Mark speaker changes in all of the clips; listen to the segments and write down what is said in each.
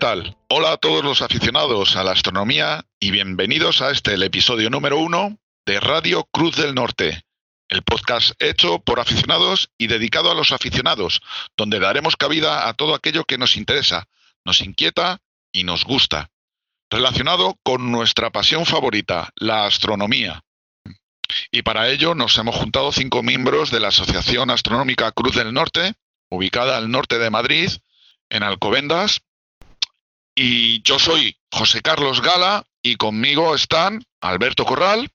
Speaker 1: tal? Hola a todos los aficionados a la astronomía y bienvenidos a este, el episodio número uno de Radio Cruz del Norte, el podcast hecho por aficionados y dedicado a los aficionados, donde daremos cabida a todo aquello que nos interesa, nos inquieta y nos gusta, relacionado con nuestra pasión favorita, la astronomía. Y para ello nos hemos juntado cinco miembros de la Asociación Astronómica Cruz del Norte, ubicada al norte de Madrid, en Alcobendas. Y yo soy José Carlos Gala y conmigo están Alberto Corral.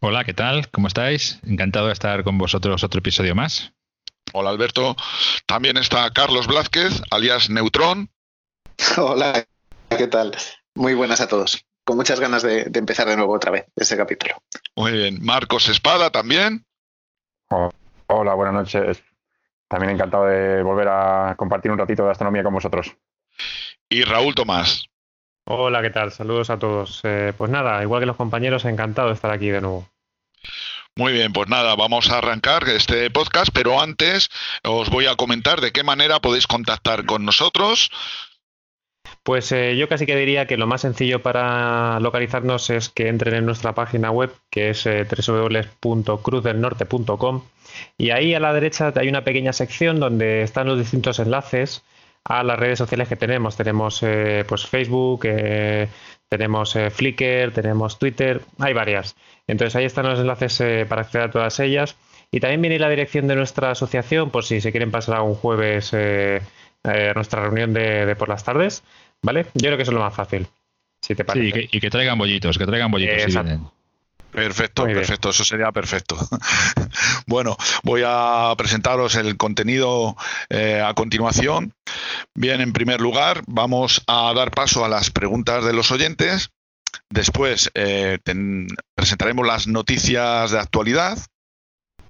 Speaker 2: Hola, ¿qué tal? ¿Cómo estáis? Encantado de estar con vosotros otro episodio más.
Speaker 1: Hola Alberto. También está Carlos Blázquez, alias Neutrón.
Speaker 3: Hola, ¿qué tal? Muy buenas a todos. Con muchas ganas de, empezar de nuevo otra vez este capítulo.
Speaker 1: Muy bien. Marcos Espada también.
Speaker 4: hola, buenas noches. También encantado de volver a compartir un ratito de astronomía con vosotros.
Speaker 1: Y Raúl Tomás.
Speaker 5: Hola, ¿qué tal? Saludos a todos. Eh, pues nada, igual que los compañeros, encantado de estar aquí de nuevo.
Speaker 1: Muy bien, pues nada, vamos a arrancar este podcast, pero antes os voy a comentar de qué manera podéis contactar con nosotros.
Speaker 5: Pues eh, yo casi que diría que lo más sencillo para localizarnos es que entren en nuestra página web, que es eh, www.cruzdelnorte.com, y ahí a la derecha hay una pequeña sección donde están los distintos enlaces a las redes sociales que tenemos. Tenemos eh, pues Facebook, eh, tenemos eh, Flickr, tenemos Twitter, hay varias. Entonces ahí están los enlaces para acceder a todas ellas. Y también viene la dirección de nuestra asociación, por si se quieren pasar a un jueves a nuestra reunión de, por las tardes. ¿Vale? Yo creo que eso es lo más fácil. Si te parece.
Speaker 2: Sí, y que, traigan bollitos, que traigan bollitos.
Speaker 1: Perfecto, perfecto, eso sería perfecto. bueno, voy a presentaros el contenido eh, a continuación. Bien, en primer lugar, vamos a dar paso a las preguntas de los oyentes. Después eh, presentaremos las noticias de actualidad.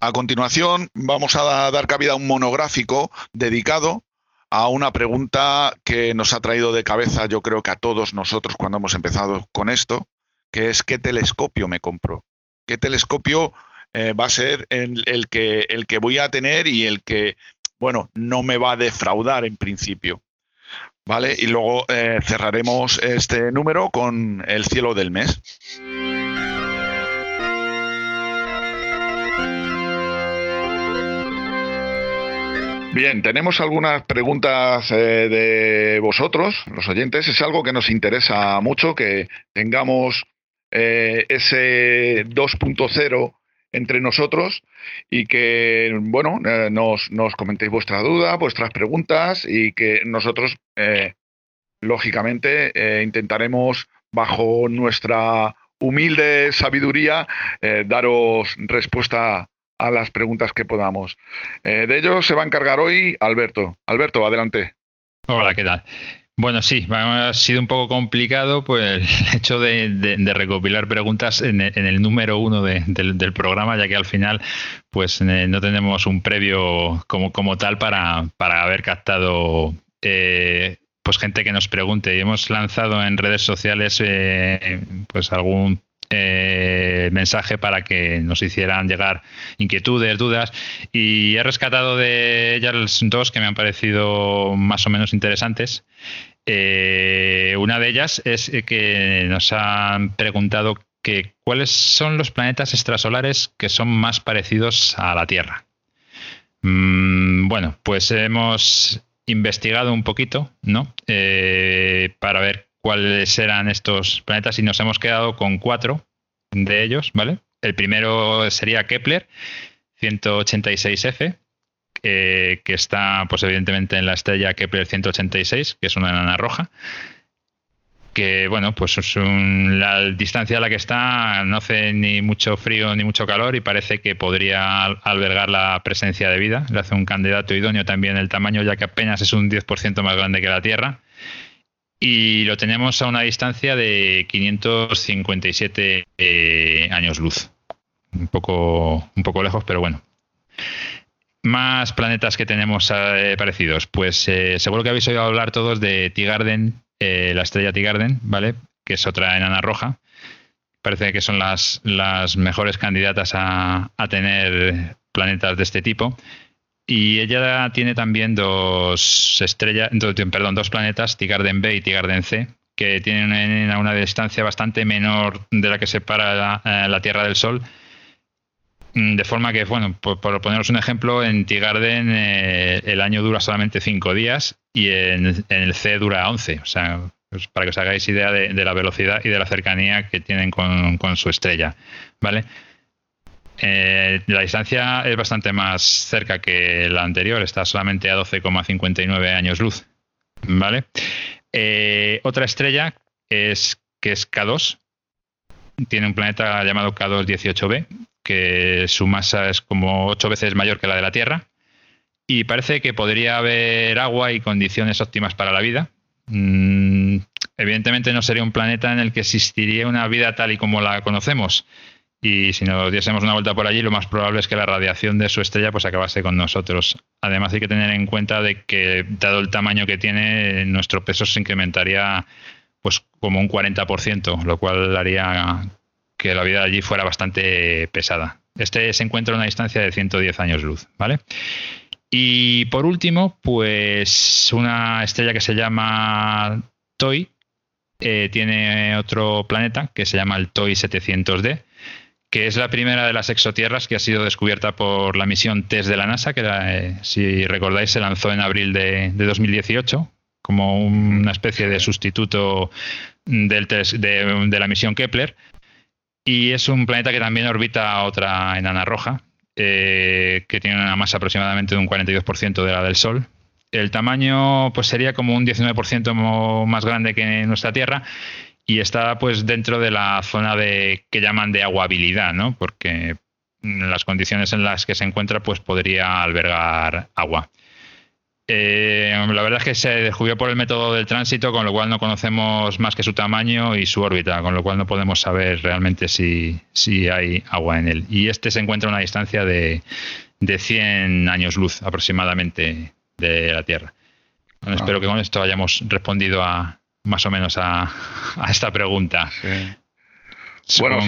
Speaker 1: A continuación, vamos a dar cabida a un monográfico dedicado a una pregunta que nos ha traído de cabeza, yo creo que a todos nosotros cuando hemos empezado con esto, que es qué telescopio me compro, qué telescopio eh, va a ser el, que, el que voy a tener y el que, bueno, no me va a defraudar en principio. ¿Vale? Y luego eh, cerraremos este número con el cielo del mes. Bien, tenemos algunas preguntas eh, de vosotros, los oyentes. Es algo que nos interesa mucho, que tengamos eh, ese 2.0 entre nosotros y que, bueno, eh, nos, nos, comentéis vuestra duda, vuestras preguntas y que nosotros, eh, lógicamente, intentaremos, bajo nuestra humilde sabiduría, daros respuesta a las preguntas que podamos. de ello se va a encargar hoy Alberto. Alberto, adelante.
Speaker 2: Hola, ¿qué tal? Bueno, sí, ha sido un poco complicado pues el hecho de, recopilar preguntas en, el número uno del, programa, ya que al final pues eh, no tenemos un previo como, como tal para, haber captado eh, pues gente que nos pregunte. Y hemos lanzado en redes sociales eh, pues algún eh, mensaje para que nos hicieran llegar inquietudes, dudas y he rescatado de ellas dos que me han parecido más o menos interesantes. Eh, una de ellas es que nos han preguntado que cuáles son los planetas extrasolares que son más parecidos a la Tierra. Mm, bueno, pues hemos investigado un poquito, ¿no? Eh, para ver cuáles eran estos planetas y nos hemos quedado con cuatro de ellos, ¿vale? El primero sería Kepler 186f, que está, pues evidentemente, en la estrella Kepler 186, que es una enana roja. Que, bueno, pues es la distancia a la que está no hace ni mucho frío ni mucho calor y parece que podría albergar la presencia de vida. Le hace un candidato idóneo también el tamaño, ya que apenas es un 10% más grande que la Tierra y lo tenemos a una distancia de 557 eh, años luz. Un poco, un poco lejos, pero bueno. Más planetas que tenemos eh, parecidos. Pues eh, seguro que habéis oído hablar todos de Tigarden, la estrella Tigarden, ¿vale? Que es otra enana roja. Parece que son las, las mejores candidatas a, a tener planetas de este tipo. Y ella tiene también dos estrellas, perdón, dos planetas, Tigarden B y Tigarden C, que tienen una distancia bastante menor de la que separa la, eh, Tierra del Sol. Mm, de forma que, bueno, por, poneros un ejemplo, en Tigarden eh, el año dura solamente 5 días y en, el C dura 11. O sea, pues para que os hagáis idea de, la velocidad y de la cercanía que tienen con, con su estrella. ¿Vale? Eh, la distancia es bastante más cerca que la anterior, está solamente a 12,59 años luz. ¿Vale? Eh, otra estrella es que es K2. Tiene un planeta llamado K2-18b, que su masa es como ocho veces mayor que la de la Tierra. Y parece que podría haber agua y condiciones óptimas para la vida. Mm, evidentemente no sería un planeta en el que existiría una vida tal y como la conocemos y si nos diésemos una vuelta por allí, lo más probable es que la radiación de su estrella pues acabase con nosotros. Además hay que tener en cuenta de que dado el tamaño que tiene, nuestro peso se incrementaría pues como un 40%, lo cual haría que la vida allí fuera bastante pesada. Este se encuentra a una distancia de 110 años luz, ¿vale? Y por último, pues una estrella que se llama TOI eh, tiene otro planeta que se llama el TOI 700D que es la primera de las exotierras que ha sido descubierta por la misión TESS de la NASA, que eh, si recordáis se lanzó en abril de, 2018 como una especie de sustituto del de, la misión Kepler. Y es un planeta que también orbita otra enana roja, eh, que tiene una masa aproximadamente de un 42% de la del Sol. El tamaño pues sería como un 19% más grande que nuestra Tierra y está pues dentro de la zona de que llaman de aguabilidad, ¿no? Porque las condiciones en las que se encuentra pues podría albergar agua. Eh, la verdad es que se descubrió por el método del tránsito, con lo cual no conocemos más que su tamaño y su órbita, con lo cual no podemos saber realmente si, si hay agua en él. Y este se encuentra a una distancia de, de 100 años luz aproximadamente de la Tierra. Espero que con esto hayamos respondido a, más o menos a, esta pregunta.
Speaker 1: Bueno,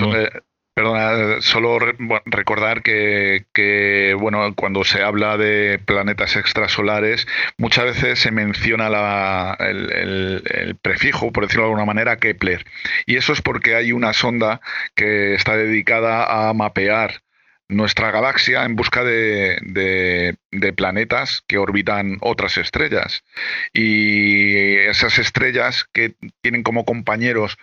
Speaker 1: perdona, solo recordar que, bueno, cuando se habla de planetas extrasolares, muchas veces se menciona la, el, el, prefijo, por decirlo de alguna manera, Kepler. Y eso es porque hay una sonda que está dedicada a mapear nuestra galaxia en busca de, planetas que orbitan otras estrellas. Y esas estrellas que tienen como compañeros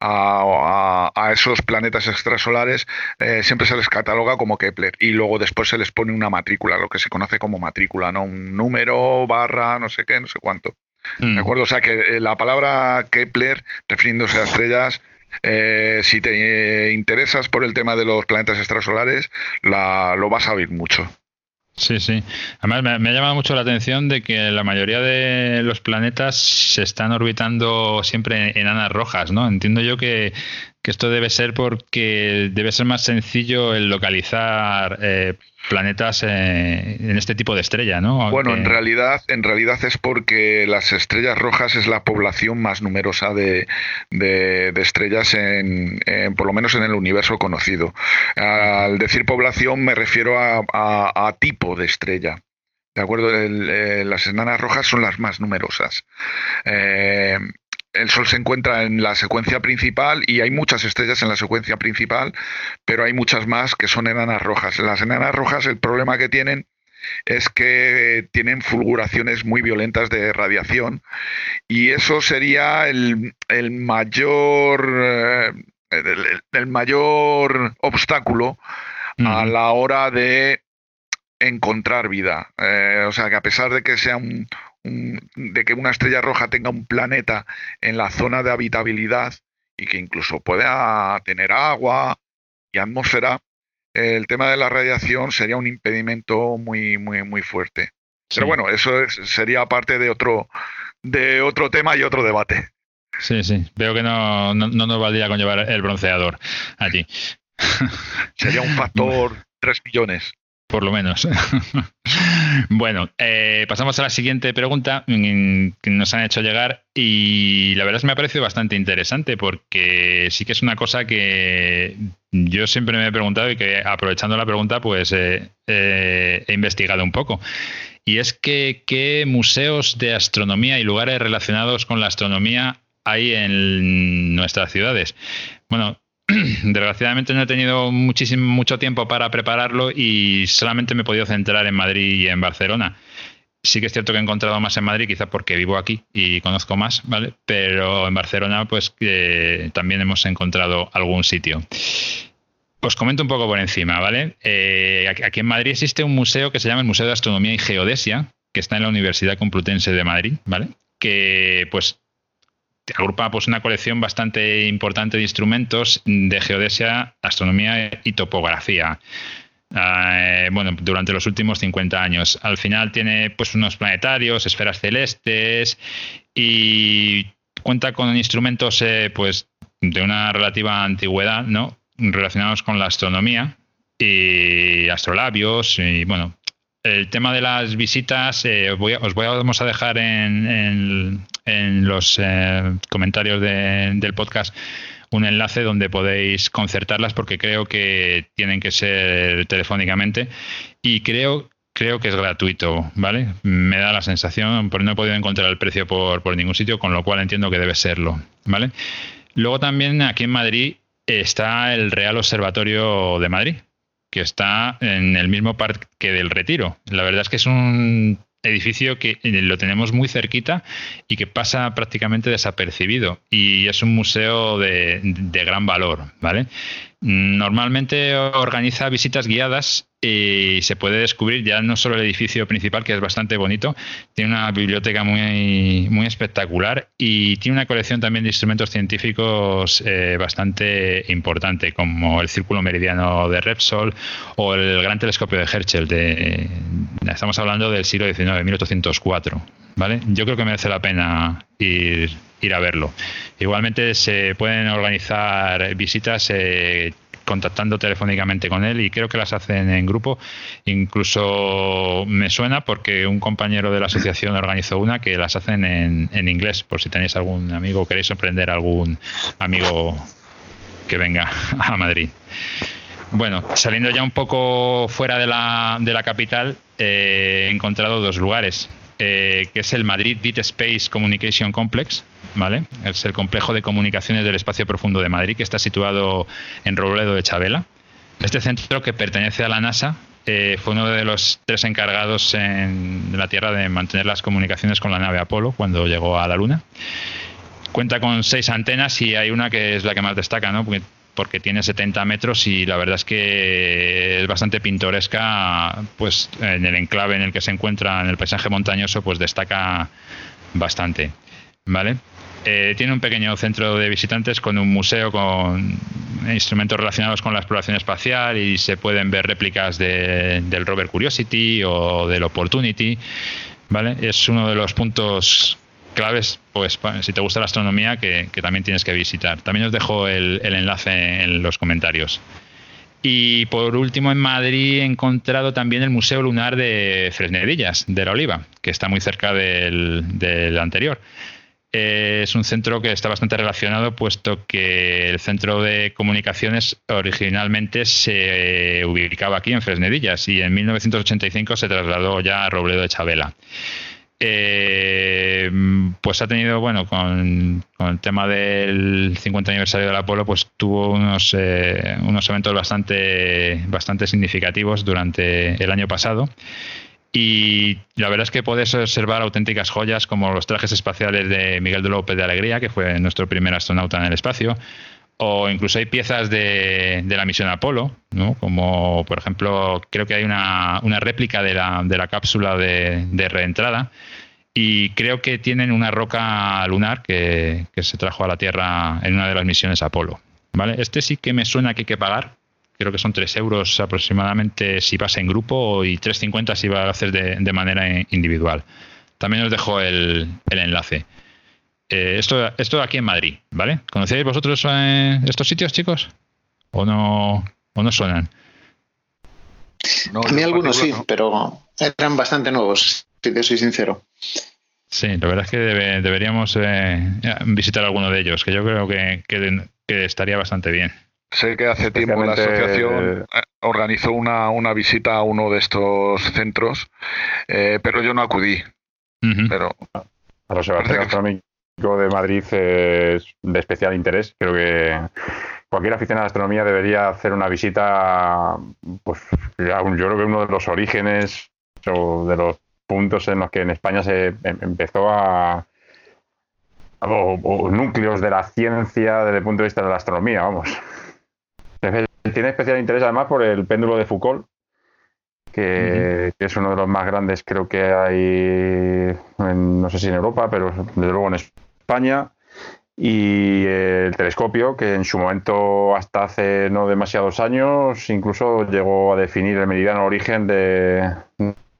Speaker 1: a, esos planetas extrasolares eh, siempre se les cataloga como Kepler y luego después se les pone una matrícula, lo que se conoce como matrícula, ¿no? Un número, barra, no sé qué, no sé cuánto. ¿De mm. acuerdo? O sea que eh, la palabra Kepler, refiriéndose a estrellas, eh, si te interesas por el tema de los planetas extrasolares, la, lo vas a oír mucho.
Speaker 2: Sí, sí. Además, me, ha llamado mucho la atención de que la mayoría de los planetas se están orbitando siempre en enanas rojas, ¿no? Entiendo yo que, esto debe ser porque debe ser más sencillo el localizar eh, planetas eh, en este tipo de estrella, ¿no?
Speaker 1: Bueno, en realidad, en realidad es porque las estrellas rojas es la población más numerosa de, estrellas en, por lo menos en el universo conocido. Al decir población me refiero a, tipo de estrella. ¿De acuerdo? Eh, las enanas rojas son las más numerosas. El Sol se encuentra en la secuencia principal y hay muchas estrellas en la secuencia principal, pero hay muchas más que son enanas rojas. Las enanas rojas el problema que tienen es que tienen fulguraciones muy violentas de radiación y eso sería el, mayor eh, el, mayor obstáculo a la hora de encontrar vida. Eh, o sea que a pesar de que sea un, de que una estrella roja tenga un planeta en la zona de habitabilidad y que incluso pueda tener agua y atmósfera, el tema de la radiación sería un impedimento muy, muy, muy fuerte. Pero bueno, eso sería parte de otro, de otro tema y otro debate.
Speaker 2: Sí, sí. Veo que no, no, nos valdría con llevar el bronceador allí.
Speaker 1: Sería un factor 3 millones
Speaker 2: por lo menos. bueno, eh, pasamos a la siguiente pregunta mm, que nos han hecho llegar y la verdad es que me ha parecido bastante interesante porque sí que es una cosa que yo siempre me he preguntado y que aprovechando la pregunta, pues he investigado un poco. Y es que qué museos de astronomía y lugares relacionados con la astronomía hay en nuestras ciudades. Bueno, desgraciadamente no he tenido muchísimo, mucho tiempo para prepararlo y solamente me he podido centrar en Madrid y en Barcelona. Sí que es cierto que he encontrado más en Madrid, quizá porque vivo aquí y conozco más, ¿vale? Pero en Barcelona, pues también hemos encontrado algún sitio. Os comento un poco por encima, ¿vale? Eh, aquí en Madrid existe un museo que se llama el Museo de Astronomía y Geodesia, que está en la Universidad Complutense de Madrid, ¿vale? Que pues agrupa pues una colección bastante importante de instrumentos de geodesia, astronomía y topografía. Eh, bueno, durante los últimos 50 años. Al final tiene pues unos planetarios, esferas celestes y cuenta con instrumentos eh, pues de una relativa antigüedad, ¿no? Relacionados con la astronomía y astrolabios y bueno, el tema de las visitas eh, os, voy os vamos a dejar en, en, los comentarios del podcast un enlace donde podéis concertarlas porque creo que tienen que ser telefónicamente y creo creo que es gratuito, ¿vale? Me da la sensación, pero no he podido encontrar el precio por, por ningún sitio, con lo cual entiendo que debe serlo, ¿vale? Luego también aquí en Madrid está el Real Observatorio de Madrid, que está en el mismo parque del Retiro. La verdad es que es un edificio que eh, lo tenemos muy cerquita y que pasa prácticamente desapercibido y es un museo de, de gran valor, ¿vale? Normalmente organiza visitas guiadas y se puede descubrir ya no solo el edificio principal, que es bastante bonito, tiene una biblioteca muy, muy espectacular y tiene una colección también de instrumentos científicos eh, bastante importante, como el Círculo Meridiano de Repsol o el Gran Telescopio de Herschel. De, estamos hablando del siglo XIX, 1804. ¿vale? Yo creo que merece la pena ir ir a verlo. Igualmente se pueden organizar visitas eh, contactando telefónicamente con él y creo que las hacen en grupo. Incluso me suena porque un compañero de la asociación organizó una que las hacen en, en inglés, por si tenéis algún amigo queréis sorprender algún amigo que venga a Madrid. Bueno, saliendo ya un poco fuera de la, de la capital, eh, he encontrado dos lugares. Eh, que es el Madrid Deep Space Communication Complex, ¿vale? Es el complejo de comunicaciones del espacio profundo de Madrid, que está situado en Robledo de Chabela. Este centro, que pertenece a la NASA, eh, fue uno de los tres encargados en la Tierra de mantener las comunicaciones con la nave Apolo cuando llegó a la Luna. Cuenta con seis antenas y hay una que es la que más destaca, ¿no? Tiene 70 metros y la verdad es que es bastante pintoresca, pues en el enclave en el que se encuentra, en el paisaje montañoso, pues destaca bastante, ¿vale? Eh, tiene un pequeño centro de visitantes con un museo con instrumentos relacionados con la exploración espacial y se pueden ver réplicas del rover Curiosity o del Opportunity, ¿vale? Es uno de los puntos claves, pues si te gusta la astronomía, que, también tienes que visitar. También os dejo el, enlace en los comentarios. Y por último, en Madrid he encontrado también el Museo Lunar de Fresnedillas, de la Oliva, que está muy cerca del, anterior. es un centro que está bastante relacionado, puesto que el centro de comunicaciones originalmente se ubicaba aquí en Fresnedillas y en 1985 se trasladó ya a Robledo de Chabela. Eh, pues ha tenido, bueno, con, el tema del 50 aniversario del Apolo, pues tuvo unos, eh, unos eventos bastante, bastante significativos durante el año pasado. Y la verdad es que puedes observar auténticas joyas como los trajes espaciales de Miguel de López de Alegría, que fue nuestro primer astronauta en el espacio, o incluso hay piezas de, la misión Apolo, ¿no? como por ejemplo creo que hay una, una réplica de la, de la cápsula de, de, reentrada y creo que tienen una roca lunar que, se trajo a la Tierra en una de las misiones Apolo. ¿vale? Este sí que me suena que hay que pagar, creo que son 3 euros aproximadamente si vas en grupo y 3,50 si vas a hacer de, manera individual. También os dejo el enlace. Eh, esto, esto aquí en Madrid, ¿vale? ¿Conocéis vosotros eh, estos sitios, chicos? ¿O no, o no suenan?
Speaker 3: a mí algunos sí, pero eran bastante nuevos, si te soy sincero.
Speaker 2: Sí, la verdad es que deberíamos eh, visitar alguno de ellos, que yo creo que, estaría bastante bien.
Speaker 1: Sé que hace tiempo la asociación eh, organizó una, una, visita a uno de estos centros, eh, pero yo no acudí. pero
Speaker 4: a los de Madrid es de especial interés. Creo que cualquier aficionado a la astronomía debería hacer una visita, pues yo creo que uno de los orígenes o de los puntos en los que en España se em, empezó a o, núcleos de la ciencia desde el punto de vista de la astronomía, vamos. Tiene especial interés además por el péndulo de Foucault, que, es uno de los más grandes creo que hay, no sé si en Europa, pero desde luego en España. Y el telescopio, que en su momento, hasta hace no demasiados años, incluso llegó a definir el meridiano origen de,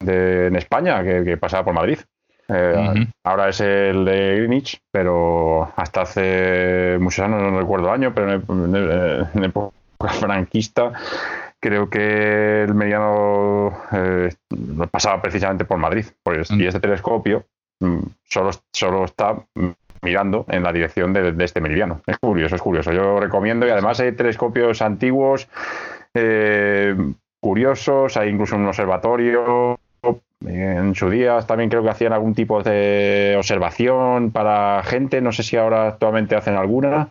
Speaker 4: en España, que pasaba por Madrid. Eh, ahora es el de Greenwich, pero hasta hace muchos años, no recuerdo año, pero en, época franquista creo que el mediano eh, pasaba precisamente por Madrid. Pues, Y este telescopio mm, solo, solo está mirando en la dirección de, este meridiano. Es curioso, es curioso. Yo recomiendo y además hay telescopios antiguos, eh, curiosos, hay incluso un observatorio en su día también creo que hacían algún tipo de observación para gente, no sé si ahora actualmente hacen alguna.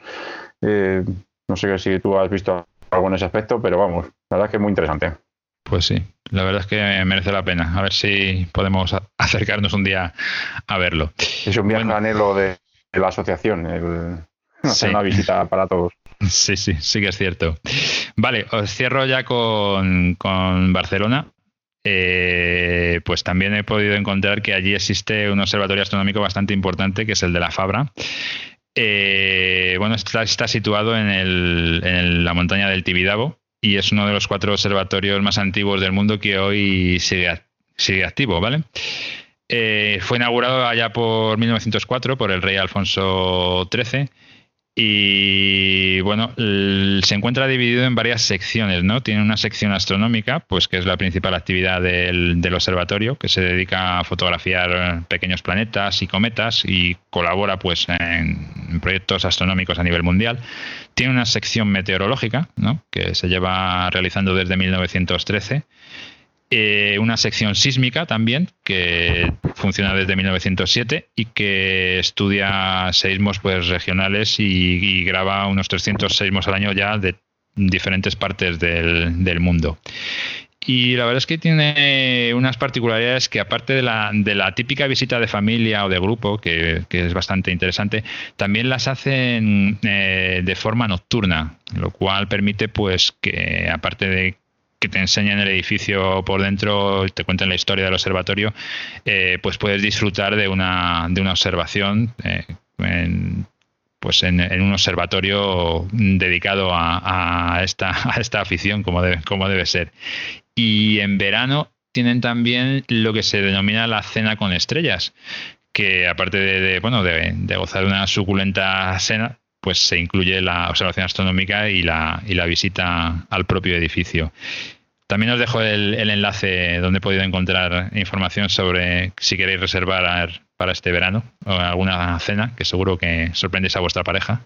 Speaker 4: Eh, no sé si tú has visto algo en ese aspecto, pero vamos, la verdad es que es muy interesante.
Speaker 2: Pues sí, la verdad es que merece la pena. A ver si podemos acercarnos un día a verlo.
Speaker 4: Es un viaje anhelo de, la asociación, el, hacer una visita para todos.
Speaker 2: Sí, sí, sí que es cierto. Vale, os cierro ya con, con Barcelona. Eh, pues también he podido encontrar que allí existe un observatorio astronómico bastante importante, que es el de la Fabra. Eh, bueno, está, situado en, la montaña del Tibidabo y es uno de los cuatro observatorios más antiguos del mundo que hoy sigue, sigue activo, ¿vale? Eh, fue inaugurado allá por 1904 por el rey Alfonso XIII y bueno, se encuentra dividido en varias secciones, ¿no? Tiene una sección astronómica, pues que es la principal actividad del, observatorio, que se dedica a fotografiar pequeños planetas y cometas y colabora pues en, proyectos astronómicos a nivel mundial. Tiene una sección meteorológica, ¿no? Que se lleva realizando desde 1913 eh, una sección sísmica también, que funciona desde 1907 y que estudia seismos pues, regionales y, graba unos 300 seismos al año ya de diferentes partes del, mundo. Y la verdad es que tiene unas particularidades que aparte de la, de la típica visita de familia o de grupo, que, es bastante interesante, también las hacen eh, de forma nocturna, lo cual permite pues que aparte de que te enseñan el edificio por dentro, te cuentan la historia del observatorio, eh, pues puedes disfrutar de una, de una observación eh, en, pues en, un observatorio dedicado a, esta, a esta afición como debe, como debe ser. Y en verano tienen también lo que se denomina la cena con estrellas, que aparte de, bueno, de, gozar de una suculenta cena, pues se incluye la observación astronómica y la, y la visita al propio edificio. También os dejo el, enlace donde he podido encontrar información sobre si queréis reservar para este verano o alguna cena, que seguro que sorprendéis a vuestra pareja.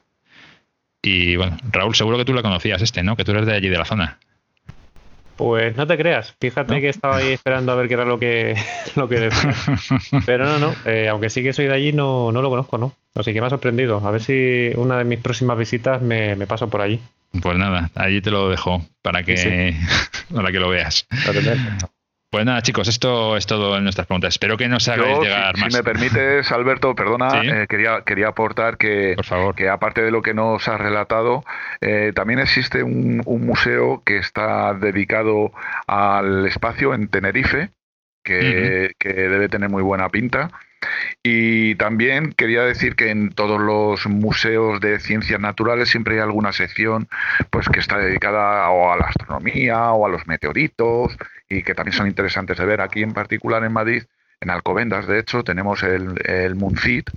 Speaker 2: Y bueno, Raúl, seguro que tú la conocías este, ¿no? Que tú eres de allí, de la zona.
Speaker 5: Pues no te creas, fíjate que estaba ahí esperando a ver qué era lo que, lo que decía. Pero no, no, eh, aunque sí que soy de allí, no, no lo conozco, ¿no? Así que me ha sorprendido. A ver si una de mis próximas visitas me, paso por allí.
Speaker 2: Pues nada, allí te lo dejo para que, para que lo veas. Pues nada, chicos, esto es todo en nuestras preguntas. Espero que nos hagáis llegar
Speaker 1: si,
Speaker 2: más.
Speaker 1: Si me permites, Alberto, perdona, eh, quería, quería aportar que,
Speaker 2: Por favor.
Speaker 1: que aparte de lo que nos has relatado, eh, también existe un, museo que está dedicado al espacio en Tenerife, que, que debe tener muy buena pinta. Y también quería decir que en todos los museos de ciencias naturales siempre hay alguna sección pues que está dedicada o a la astronomía o a los meteoritos y que también son interesantes de ver. Aquí en particular en Madrid, en Alcobendas, de hecho, tenemos el, el MUNCIT,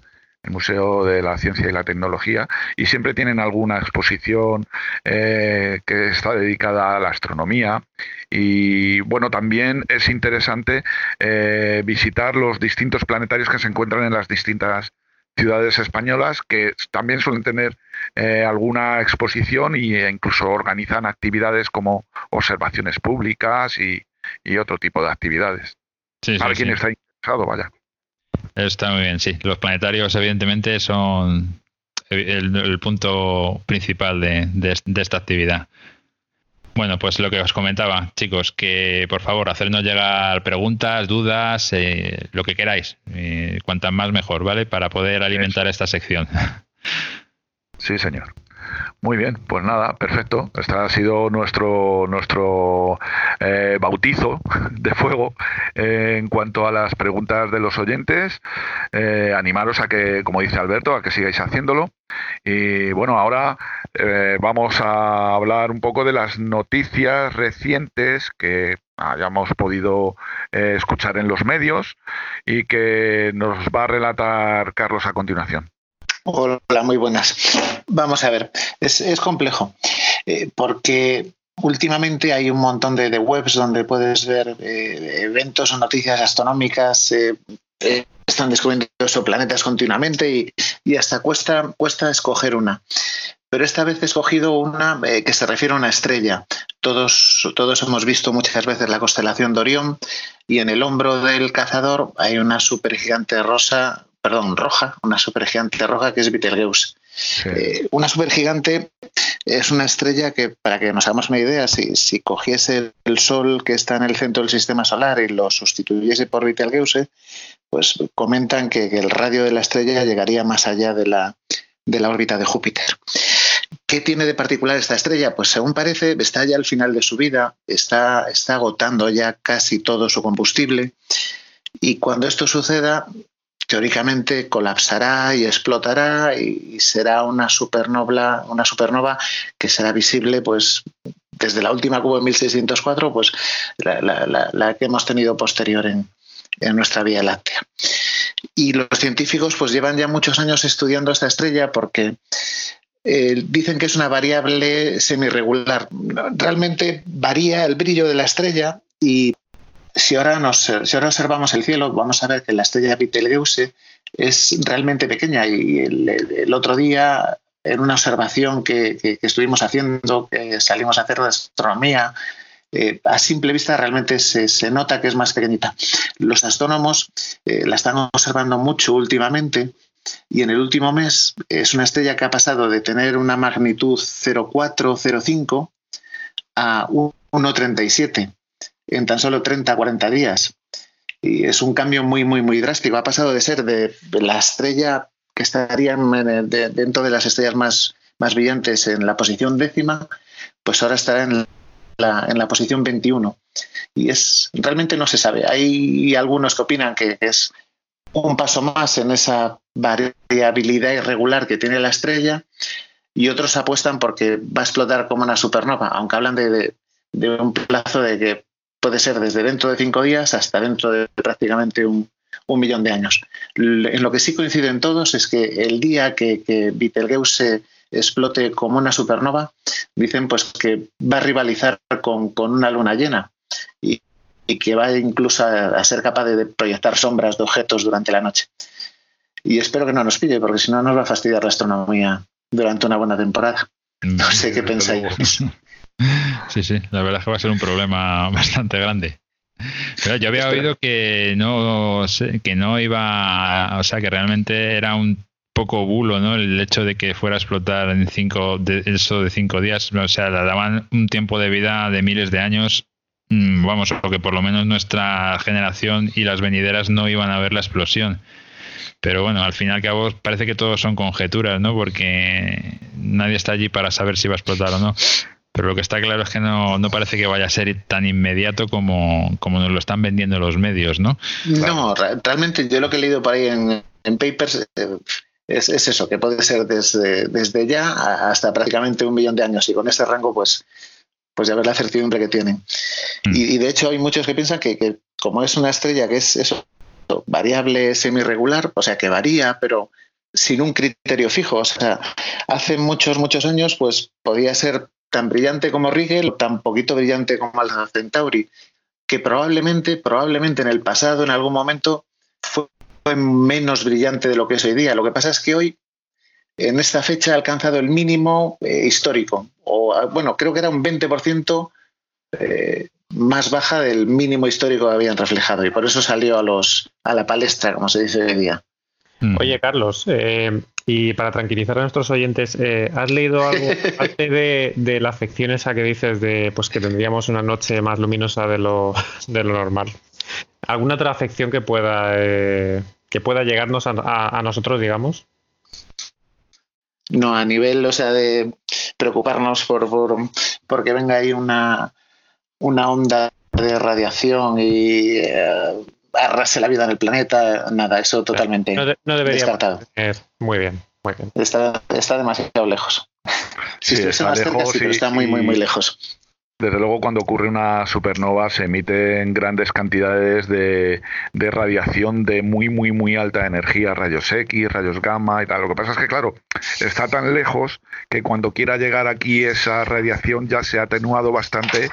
Speaker 1: el Museo de la Ciencia y la Tecnología, y siempre tienen alguna exposición eh, que está dedicada a la astronomía. Y bueno, también es interesante eh, visitar los distintos planetarios que se encuentran en las distintas ciudades españolas que también suelen tener eh, alguna exposición e incluso organizan actividades como observaciones públicas y, otro tipo de actividades.
Speaker 2: Sí,
Speaker 1: Para quien está interesado, vaya.
Speaker 2: Está muy bien, sí. Los planetarios, evidentemente, son el, punto principal de, esta actividad. Bueno, pues lo que os comentaba, chicos, que por favor hacernos llegar preguntas, dudas, eh, lo que queráis. Eh, cuantas más mejor, ¿vale? Para poder alimentar esta sección.
Speaker 1: Sí, señor. Muy bien, pues nada, perfecto. Este ha sido nuestro nuestro eh, bautizo de fuego eh, en cuanto a las preguntas de los oyentes. Eh, animaros a que, como dice Alberto, a que sigáis haciéndolo. Y bueno, ahora vamos a hablar un poco de las noticias recientes que hayamos podido escuchar en los medios y que nos va a relatar Carlos a continuación.
Speaker 3: Hola, muy buenas. Vamos a ver, es, complejo, eh, porque últimamente hay un montón de, webs donde puedes ver eh, eventos o noticias astronómicas. Eh, están descubriendo planetas continuamente y, y, hasta cuesta, cuesta escoger una. Pero esta vez he escogido una que se refiere a una estrella. Todos, todos hemos visto muchas veces la constelación de Orión y en el hombro del cazador hay una supergigante rosa perdón, roja, una supergigante roja que es Betelgeuse. Eh, una supergigante es una estrella que, para que nos hagamos una idea, si, cogiese el Sol que está en el centro del sistema solar y lo sustituyese por Betelgeuse, pues comentan que, el radio de la estrella llegaría más allá de la, de la órbita de Júpiter. ¿Qué tiene de particular esta estrella? Pues según parece, está ya al final de su vida, está, está agotando ya casi todo su combustible. Y cuando esto suceda, teóricamente colapsará y explotará y será una supernova, una supernova que será visible pues desde la última cubo en 1604, pues la, que hemos tenido posterior en, nuestra Vía Láctea. Y los científicos pues llevan ya muchos años estudiando esta estrella porque eh, dicen que es una variable semirregular. Realmente varía el brillo de la estrella y si ahora, observamos el cielo, vamos a ver que la estrella Betelgeuse es realmente pequeña y el, otro día en una observación que, estuvimos haciendo, que salimos a hacer de astronomía, eh, a simple vista realmente se, nota que es más pequeñita. Los astrónomos eh, la están observando mucho últimamente y en el último mes es una estrella que ha pasado de tener una magnitud 0,4-0,5 a 1,37 en tan solo 30, 40 días. Y es un cambio muy, muy, muy drástico. Ha pasado de ser de la estrella que estaría dentro de las estrellas más, más brillantes en la posición décima, pues ahora estará en la, en la posición 21. Y es realmente no se sabe. Hay algunos que opinan que es un paso más en esa variabilidad irregular que tiene la estrella y otros apuestan porque va a explotar como una supernova, aunque hablan de, de un plazo de que puede ser desde dentro de cinco días hasta dentro de prácticamente un, millón de años. En lo que sí coinciden todos es que el día que, que Betelgeuse explote como una supernova, dicen pues que va a rivalizar con, una luna llena y, que va incluso a, ser capaz de, proyectar sombras de objetos durante la noche. Y espero que no nos pille, porque si no nos va a fastidiar la astronomía durante una buena temporada. No sé qué pensáis.
Speaker 2: Sí, sí, la verdad es que va a ser un problema bastante grande. Pero yo había oído que no, que no iba, o sea, que realmente era un poco bulo, ¿no? El hecho de que fuera a explotar en cinco, de, eso de cinco días, o sea, le daban un tiempo de vida de miles de años. Mm, vamos, o que por lo menos nuestra generación y las venideras no iban a ver la explosión. Pero bueno, al fin y al cabo parece que todos son conjeturas, ¿no? Porque nadie está allí para saber si va a explotar o no. Pero lo que está claro es que no, parece que vaya a ser tan inmediato como, como nos lo están vendiendo los medios, ¿no?
Speaker 3: No, realmente yo lo que he leído por ahí en, papers eh, es, eso, que puede ser desde, desde ya hasta prácticamente un millón de años. Y con ese rango, pues, pues ya ves la certidumbre que tienen. Mm. Y, de hecho hay muchos que piensan que, como es una estrella que es eso, variable semi-regular, o sea que varía, pero sin un criterio fijo. O sea, hace muchos, muchos años, pues podía ser tan brillante como Rigel tan poquito brillante como Alpha Centauri, que probablemente, probablemente en el pasado, en algún momento, fue menos brillante de lo que es hoy día. Lo que pasa es que hoy, en esta fecha, ha alcanzado el mínimo eh, histórico. O, ah, bueno, creo que era un 20% eh, más baja del mínimo histórico que habían reflejado. Y por eso salió a, los, a la palestra, como se dice hoy día.
Speaker 5: Mm. Oye, Carlos, eh, y para tranquilizar a nuestros oyentes, ¿has leído algo aparte de, de, la afección esa que dices de pues que tendríamos una noche más luminosa de lo, de lo normal? ¿Alguna otra afección que pueda, eh, que pueda llegarnos a, nosotros, digamos?
Speaker 3: No, a nivel, o sea, de preocuparnos por, por porque venga ahí una, una onda de radiación y eh, arrase la vida en el planeta, nada, eso totalmente no, debería descartado.
Speaker 5: muy bien, muy bien.
Speaker 3: Está, demasiado lejos. Sí, está más cerca, sí, pero está muy, muy, muy lejos.
Speaker 1: Desde luego, cuando ocurre una supernova se emiten grandes cantidades de, radiación de muy, muy, muy alta energía, rayos X, rayos gamma y tal. Lo que pasa es que, claro, está tan lejos que cuando quiera llegar aquí esa radiación ya se ha atenuado bastante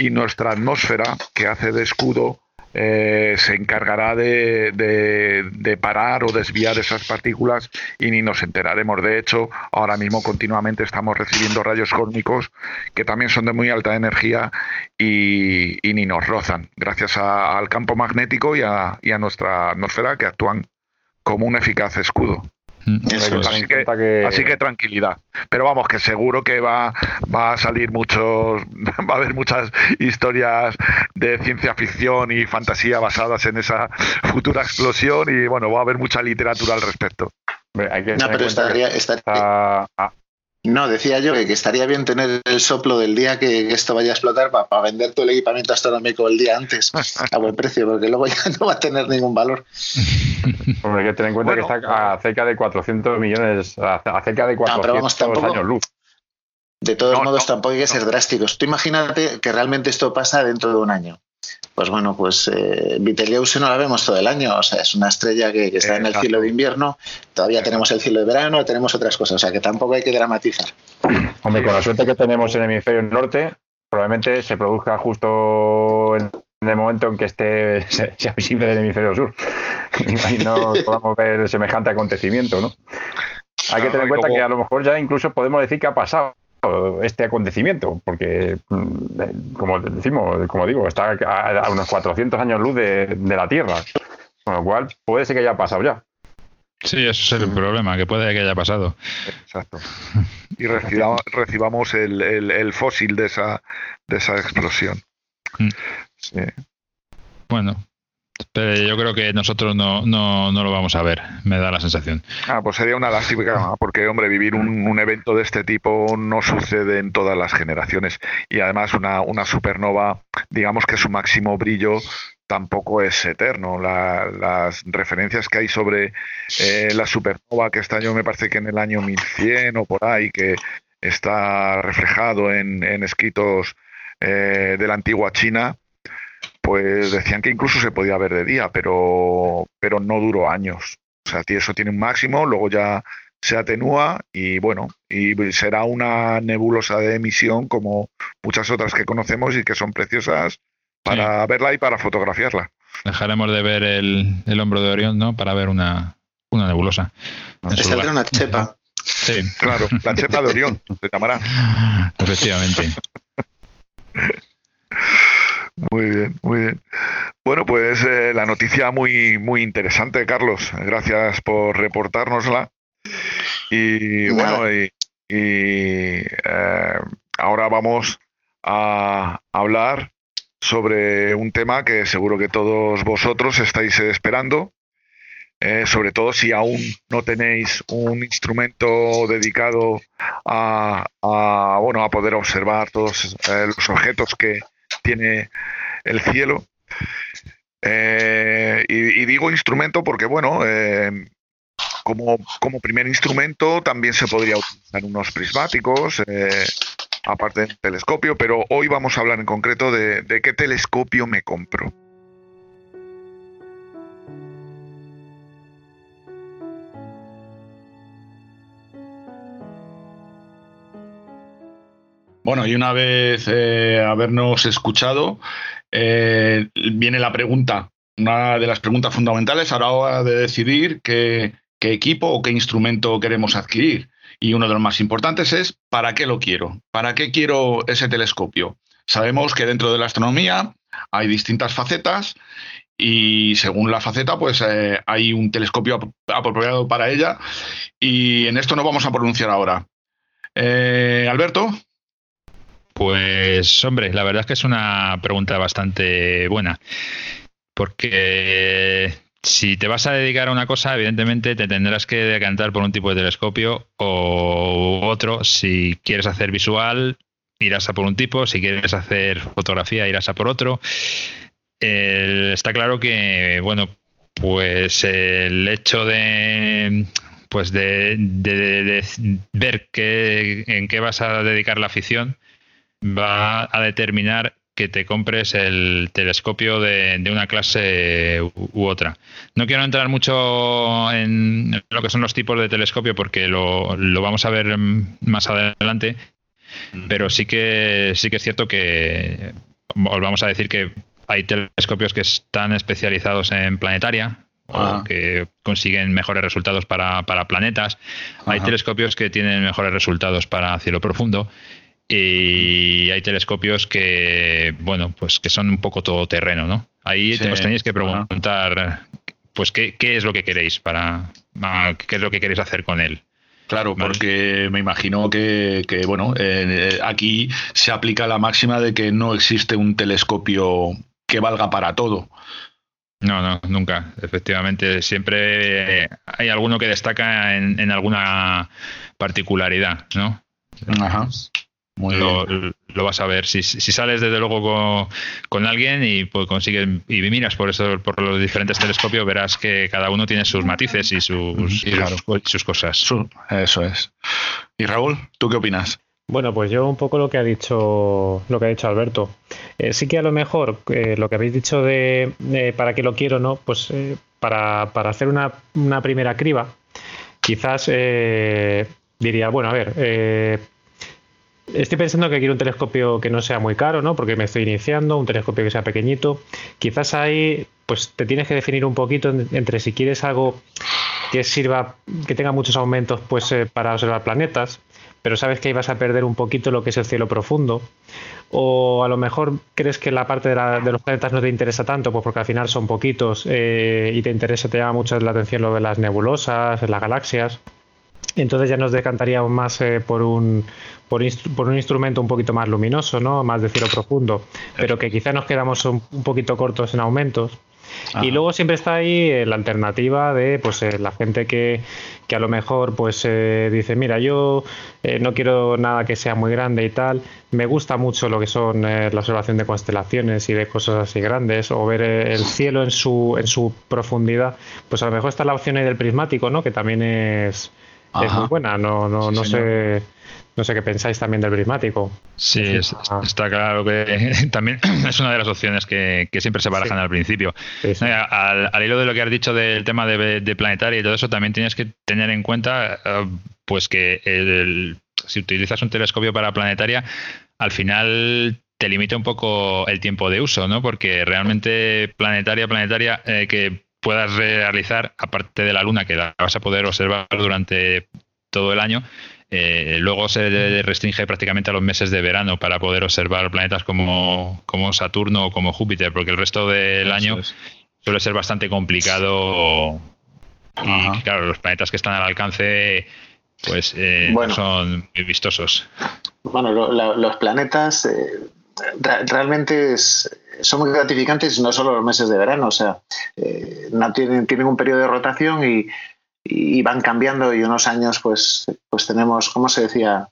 Speaker 1: y nuestra atmósfera, que hace de escudo, eh, se encargará de, parar o desviar esas partículas y ni nos enteraremos. De hecho, ahora mismo continuamente estamos recibiendo rayos cósmicos que también son de muy alta energía y, ni nos rozan, gracias al campo magnético y a nuestra atmósfera que actúan como un eficaz escudo así, que, tranquilidad. Pero vamos, que seguro que va, va a salir muchos, va a haber muchas historias de ciencia ficción y fantasía basadas en esa futura explosión y bueno, va a haber mucha literatura al respecto.
Speaker 3: no, pero estaría, no, decía yo que, estaría bien tener el soplo del día que, esto vaya a explotar para, vender todo el equipamiento astronómico el día antes a buen precio, porque luego ya no va a tener ningún valor.
Speaker 4: Hombre, hay que tener en cuenta que está a cerca de 400 millones, a, cerca de 400 años luz.
Speaker 3: De todos modos, tampoco hay que ser drásticos. Tú imagínate que realmente esto pasa dentro de un año pues bueno, pues eh, Betelgeuse no la vemos todo el año, o sea, es una estrella que, está en el cielo de invierno, todavía tenemos el cielo de verano, tenemos otras cosas, o sea, que tampoco hay que dramatizar.
Speaker 4: Hombre, con la suerte que tenemos en el hemisferio norte, probablemente se produzca justo en, el momento en que esté sea visible en el hemisferio sur y no podamos ver semejante acontecimiento, ¿no? Hay que tener en cuenta que a lo mejor ya incluso podemos decir que ha pasado este acontecimiento, porque, mm, como decimos, como digo, está a, unos 400 años luz de, la Tierra, con lo cual puede ser que haya pasado ya.
Speaker 2: Sí, eso es el problema, que puede que haya pasado.
Speaker 1: Exacto. Y recibamos, el, fósil de esa, de esa explosión. Mm.
Speaker 2: Sí. Bueno, pero yo creo que nosotros no, no, no, lo vamos a ver, me da la sensación.
Speaker 1: Ah, pues sería una lástima, porque, hombre, vivir un, evento de este tipo no sucede en todas las generaciones. Y además, una, una supernova, digamos que su máximo brillo tampoco es eterno. las referencias que hay sobre eh, la supernova que está yo me parece que en el año 1100 o por ahí, que está reflejado en, en escritos eh, de la antigua China, pues decían que incluso se podía ver de día, pero, pero no duró años. O sea, eso tiene un máximo, luego ya se atenúa y bueno, y será una nebulosa de emisión como muchas otras que conocemos y que son preciosas para verla y para fotografiarla.
Speaker 2: Dejaremos de ver el, el, hombro de Orión, ¿no? Para ver una, una nebulosa.
Speaker 3: Saldrá una chepa.
Speaker 1: Sí. Claro, la chepa de Orión, se llamará.
Speaker 2: Efectivamente.
Speaker 1: Muy bien, muy bien. Bueno, pues eh, la noticia muy, muy interesante, Carlos. Gracias por reportárnosla. Y bueno, y, eh, ahora vamos a hablar sobre un tema que seguro que todos vosotros estáis esperando, eh, sobre todo si aún no tenéis un instrumento dedicado a, a bueno, a poder observar todos los objetos que, tiene el cielo. Eh, y, digo instrumento porque, bueno, eh, como, como, primer instrumento también se podría utilizar unos prismáticos, eh, aparte del telescopio, pero hoy vamos a hablar en concreto de, de qué telescopio me compro. Bueno, y una vez eh, habernos escuchado, eh, viene la pregunta, una de las preguntas fundamentales a la hora de decidir qué, equipo o qué instrumento queremos adquirir. Y uno de los más importantes es ¿para qué lo quiero? ¿Para qué quiero ese telescopio? Sabemos que dentro de la astronomía hay distintas facetas y según la faceta, pues eh, hay un telescopio apropiado para ella y en esto no vamos a pronunciar ahora. Alberto.
Speaker 2: Pues hombre, la verdad es que es una pregunta bastante buena, porque si te vas a dedicar a una cosa, evidentemente te tendrás que decantar por un tipo de telescopio o otro. Si quieres hacer visual, irás a por un tipo, si quieres hacer fotografía, irás a por otro. está claro que, bueno, pues el hecho de pues de, ver en qué vas a dedicar la afición va a determinar que te compres el telescopio de, una clase u, otra. No quiero entrar mucho en lo que son los tipos de telescopio porque lo, vamos a ver más adelante, pero sí que sí que es cierto que os vamos a decir que hay telescopios que están especializados en planetaria, ah. que consiguen mejores resultados para, planetas. Hay telescopios que tienen mejores resultados para cielo profundo y hay telescopios que, bueno, pues que son un poco todoterreno, ¿no? Ahí os tenéis que preguntar, pues, ¿qué, es lo que queréis para, qué es lo que queréis hacer con él.
Speaker 1: Claro, porque me imagino que, bueno, eh, aquí se aplica la máxima de que no existe un telescopio que valga para todo.
Speaker 2: No, no, nunca. Efectivamente, siempre hay alguno que destaca en, en alguna particularidad, ¿no?
Speaker 1: Ajá
Speaker 2: lo, vas a ver. Si, sales desde luego con, alguien y pues consigues y miras por eso por los diferentes telescopios, verás que cada uno tiene sus matices y sus, sus, cosas.
Speaker 1: eso es. Y Raúl, ¿tú qué opinas?
Speaker 5: Bueno, pues yo un poco lo que ha dicho lo que ha dicho Alberto. Eh, sí que a lo mejor eh, lo que habéis dicho de para qué lo quiero, ¿no? Pues eh, para, para, hacer una, una, primera criba, quizás diría, bueno, a ver, Estoy pensando que quiero un telescopio que no sea muy caro, ¿no? Porque me estoy iniciando, un telescopio que sea pequeñito. Quizás ahí, pues te tienes que definir un poquito entre si quieres algo que sirva, que tenga muchos aumentos, pues eh, para observar planetas, pero sabes que ahí vas a perder un poquito lo que es el cielo profundo. O a lo mejor crees que la parte de, los planetas no te interesa tanto, pues porque al final son poquitos eh, y te interesa, te llama mucho la atención lo de las nebulosas, las galaxias. Entonces ya nos decantaríamos más eh, por, un, por, un instrumento un poquito más luminoso, ¿no? más de cielo profundo, pero que quizá nos quedamos un, poquito cortos en aumentos. Y luego siempre está ahí eh, la alternativa de pues eh, la gente que, que, a lo mejor pues dice mira yo no quiero nada que sea muy grande y tal. Me gusta mucho lo que son la observación de constelaciones y de cosas así grandes o ver el cielo en su en su profundidad pues a lo mejor está la opción ahí del prismático no que también es es muy buena. No, no, no sé. No sé qué pensáis también del prismático.
Speaker 2: Sí, está claro que también es una de las opciones que, siempre se barajan al principio. al, hilo de lo que has dicho del tema de, planetaria y todo eso, también tienes que tener en cuenta eh, pues que si utilizas un telescopio para planetaria, al final te limita un poco el tiempo de uso, ¿no? Porque realmente planetaria, planetaria, eh, que puedas realizar, aparte de la luna, que la vas a poder observar durante todo el año, eh, luego se restringe prácticamente a los meses de verano para poder observar planetas como, como Saturno o como Júpiter, porque el resto del año suele ser bastante complicado. Y claro, los planetas que están al alcance pues eh, son muy vistosos.
Speaker 3: Bueno, los planetas eh, realmente es, son muy gratificantes no solo los meses de verano, o sea, eh, no tienen, tienen un periodo de rotación y, van cambiando y unos años pues, pues tenemos, ¿cómo se decía?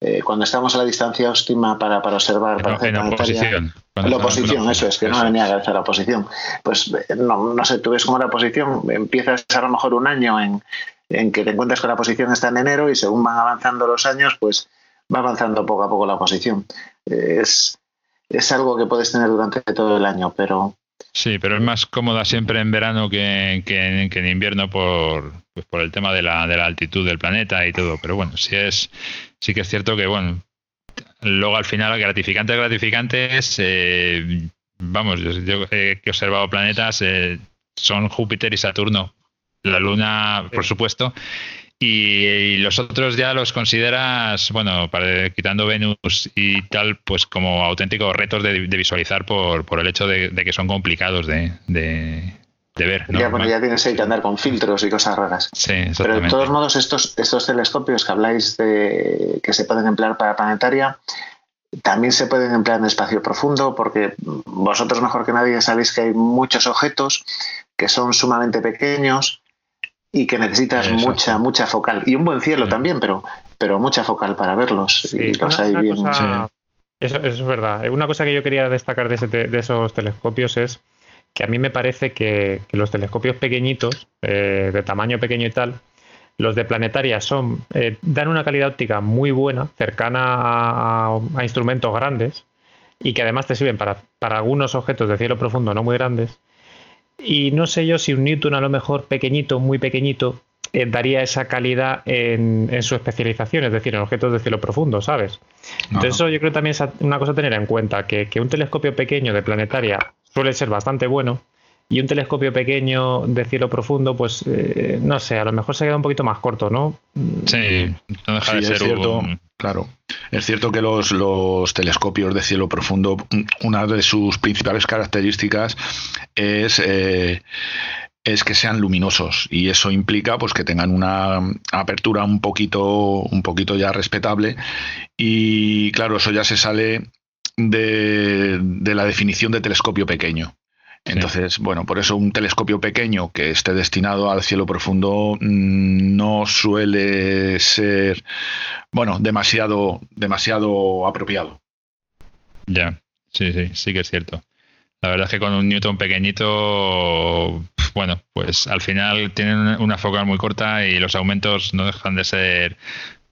Speaker 3: Eh, cuando estamos a la distancia óptima para, para observar.
Speaker 2: Para en, oposición.
Speaker 3: La oposición, eso es, que no me venía a cabeza la oposición. Pues eh, no, no sé, tú ves cómo la oposición, empiezas a lo mejor un año en, en que te encuentras con la posición está en enero y según van avanzando los años, pues va avanzando poco a poco la posición. Es, es algo que puedes tener durante todo el año, pero...
Speaker 2: Sí, pero es más cómoda siempre en verano que, que, en invierno por, pues por el tema de la, de la altitud del planeta y todo. Pero bueno, sí, es, sí que es cierto que, bueno, luego al final gratificante, gratificante es... Eh, vamos, yo, que he observado planetas, eh, son Júpiter y Saturno. La Luna, por supuesto. Y, los otros ya los consideras, bueno, para, quitando Venus y tal, pues como auténticos retos de, visualizar por, por, el hecho de, que son complicados de, de ver.
Speaker 3: Ya, bueno, ya tienes que andar con filtros y cosas raras.
Speaker 2: Sí,
Speaker 3: Pero de todos modos, estos, estos telescopios que habláis de que se pueden emplear para planetaria, también se pueden emplear en espacio profundo, porque vosotros mejor que nadie sabéis que hay muchos objetos que son sumamente pequeños y que necesitas mucha, mucha focal. Y un buen cielo también, pero, pero mucha focal para verlos. y los hay bien.
Speaker 5: eso, es verdad. Una cosa que yo quería destacar de, de esos telescopios es que a mí me parece que, los telescopios pequeñitos, eh, de tamaño pequeño y tal, los de planetaria son eh, dan una calidad óptica muy buena, cercana a, instrumentos grandes y que además te sirven para, para, algunos objetos de cielo profundo no muy grandes. Y no sé yo si un Newton a lo mejor pequeñito, muy pequeñito, eh, daría esa calidad en, su especialización, es decir, en objetos de cielo profundo, ¿sabes? Entonces eso yo creo también es una cosa a tener en cuenta, que, que un telescopio pequeño de planetaria suele ser bastante bueno. Y un telescopio pequeño de cielo profundo, pues eh, no sé, a lo mejor se queda un poquito más corto, ¿no?
Speaker 2: Sí, no deja de ser
Speaker 1: cierto, Claro. Es cierto que los, telescopios de cielo profundo, una de sus principales características es, eh, es que sean luminosos y eso implica pues que tengan una apertura un poquito, un poquito ya respetable y claro, eso ya se sale de, la definición de telescopio pequeño. Entonces, bueno, por eso un telescopio pequeño que esté destinado al cielo profundo mm, no suele ser, bueno, demasiado, demasiado apropiado.
Speaker 2: Ya, sí, sí, sí que es cierto. La verdad es que con un Newton pequeñito, bueno, pues al final tienen una focal muy corta y los aumentos no dejan de ser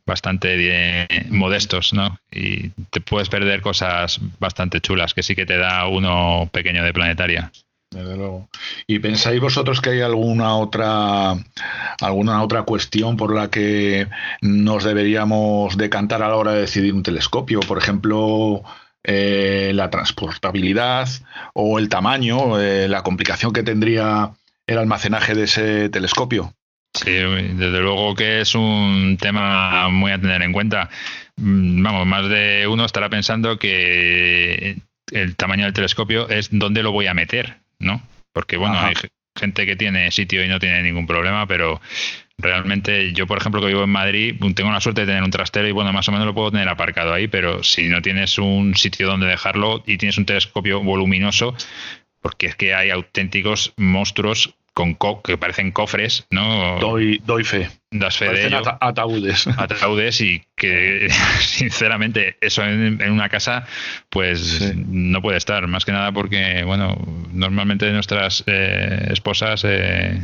Speaker 2: bastante modestos, ¿no? Y te puedes perder cosas bastante chulas que sí que te da uno pequeño de planetaria.
Speaker 1: Desde luego. ¿Y pensáis vosotros que hay alguna otra alguna otra cuestión por la que nos deberíamos decantar a la hora de decidir un telescopio? Por ejemplo, eh, la transportabilidad o el tamaño, eh, la complicación que tendría el almacenaje de ese telescopio.
Speaker 2: Sí, desde luego que es un tema muy a tener en cuenta. Mm, vamos, más de uno estará pensando que el tamaño del telescopio es dónde lo voy a meter, ¿no? Porque, bueno, hay gente que tiene sitio y no tiene ningún problema, pero realmente yo, por ejemplo, que vivo en Madrid, tengo la suerte de tener un trastero y, bueno, más o menos lo puedo tener aparcado ahí, pero si no tienes un sitio donde dejarlo y tienes un telescopio voluminoso, porque es que hay auténticos monstruos con que parecen cofres, ¿no?
Speaker 1: Doy, doy fe.
Speaker 2: Das fe de ello.
Speaker 1: ataúdes.
Speaker 2: Ataúdes y que, sinceramente, eso en, una casa, pues no puede estar. Más que nada porque, bueno, normalmente nuestras eh, esposas eh,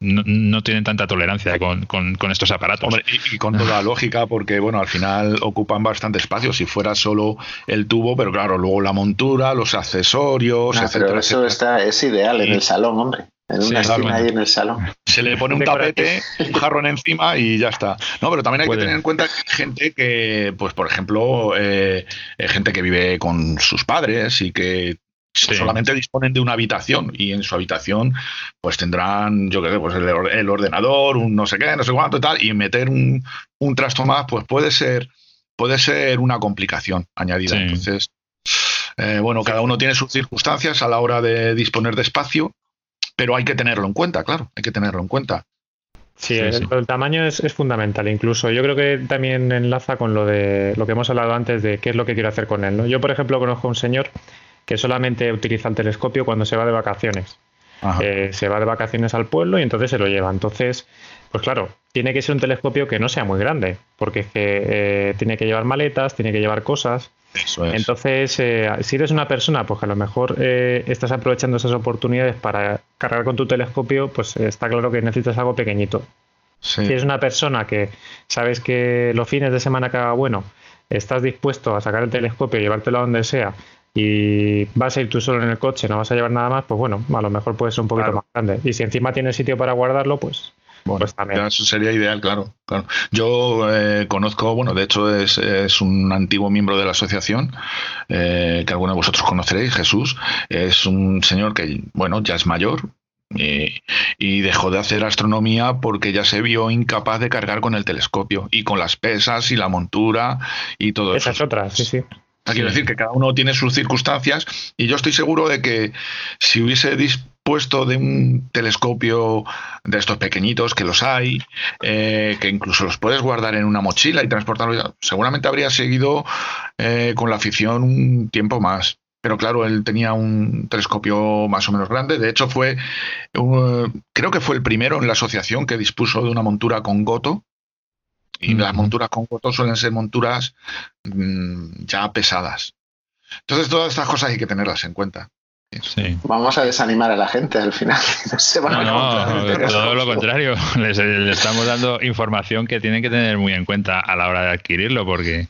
Speaker 2: no, tienen tanta tolerancia con, estos aparatos.
Speaker 1: Hombre, y, con toda lógica, porque bueno, al final ocupan bastante espacio. Si fuera solo el tubo, pero claro, luego la montura, los accesorios,
Speaker 3: etcétera. eso está, es ideal en el salón, hombre. En una esquina ahí en el salón.
Speaker 1: Se le pone un tapete, un jarrón encima y ya está. No, pero también hay que tener en cuenta que hay gente que, pues por ejemplo, eh, gente que vive con sus padres y que solamente disponen de una habitación y en su habitación pues tendrán, yo qué sé, pues el, ordenador, un no sé qué, no sé cuánto y tal, y meter un, un trasto más pues puede ser, puede ser una complicación añadida. Entonces, eh, bueno, cada uno tiene sus circunstancias a la hora de disponer de espacio pero hay que tenerlo en cuenta, claro, hay que tenerlo en cuenta.
Speaker 5: Sí, el, tamaño es, fundamental. Incluso yo creo que también enlaza con lo de lo que hemos hablado antes de qué es lo que quiero hacer con él. ¿no? Yo, por ejemplo, conozco a un señor que solamente utiliza el telescopio cuando se va de vacaciones. Eh, se va de vacaciones al pueblo y entonces se lo lleva. Entonces, pues claro, tiene que ser un telescopio que no sea muy grande, porque eh, tiene que llevar maletas, tiene que llevar cosas. Entonces, eh, si eres una persona, pues que a lo mejor eh, estás aprovechando esas oportunidades para cargar con tu telescopio, pues está claro que necesitas algo pequeñito. Si eres una persona que sabes que los fines de semana que haga bueno, estás dispuesto a sacar el telescopio y llevártelo a donde sea y vas a ir tú solo en el coche, no vas a llevar nada más, pues bueno, a lo mejor puede ser un poquito más grande. Y si encima tienes sitio para guardarlo, pues
Speaker 1: Bueno, pues eso sería ideal, claro. claro. Yo eh, conozco, bueno, de hecho es, es, un antiguo miembro de la asociación, eh, que alguno de vosotros conoceréis, Jesús. Es un señor que, bueno, ya es mayor, y dejó de hacer astronomía porque ya se vio incapaz de cargar con el telescopio y con las pesas y la montura y todo
Speaker 5: eso. Esa es otra, sí, sí.
Speaker 1: Quiero decir que cada uno tiene sus circunstancias y yo estoy seguro de que si hubiese dispuesto de un telescopio de estos pequeñitos, que los hay, eh, que incluso los puedes guardar en una mochila y transportarlos, seguramente habría seguido eh, con la afición un tiempo más. Pero claro, él tenía un telescopio más o menos grande. De hecho, fue, creo que fue el primero en la asociación que dispuso de una montura con goto. Y las monturas con goto suelen ser monturas mm, ya pesadas. Entonces, todas estas cosas hay que tenerlas en cuenta.
Speaker 3: Sí. Vamos a desanimar a la gente al final.
Speaker 2: no, no, todo lo contrario. Les, les, estamos dando información que tienen que tener muy en cuenta a la hora de adquirirlo, porque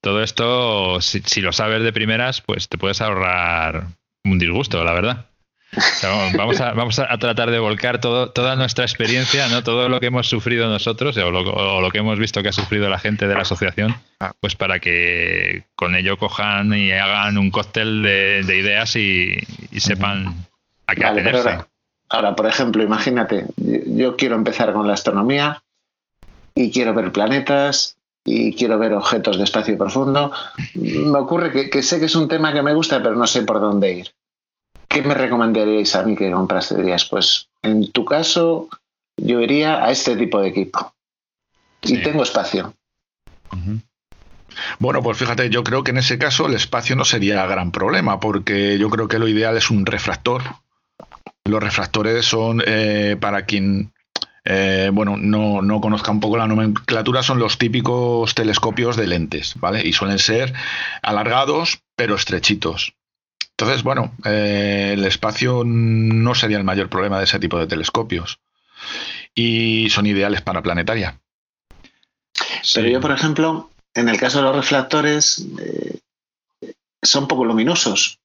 Speaker 2: todo esto, si, lo sabes de primeras, pues te puedes ahorrar un disgusto, la verdad. Vamos, a, vamos a tratar de volcar todo, toda nuestra experiencia, ¿no? todo lo que hemos sufrido nosotros o lo, que hemos visto que ha sufrido la gente de la asociación, pues para que con ello cojan y hagan un cóctel de, ideas y, sepan a qué atenerse.
Speaker 3: ahora, por ejemplo, imagínate, yo quiero empezar con la astronomía y quiero ver planetas y quiero ver objetos de espacio profundo. Me ocurre que, sé que es un tema que me gusta, pero no sé por dónde ir. ¿Qué me recomendaríais a mí que comprase? Dirías, pues en tu caso yo iría a este tipo de equipo. Y tengo espacio.
Speaker 1: Bueno, pues fíjate, yo creo que en ese caso el espacio no sería gran problema, porque yo creo que lo ideal es un refractor. Los refractores son eh, para quien eh, bueno, no, no, conozca un poco la nomenclatura, son los típicos telescopios de lentes, ¿vale? Y suelen ser alargados, pero estrechitos. Entonces, bueno, eh, el espacio no sería el mayor problema de ese tipo de telescopios. Y son ideales para planetaria.
Speaker 3: Pero yo, por ejemplo, en el caso de los reflectores, eh, son poco luminosos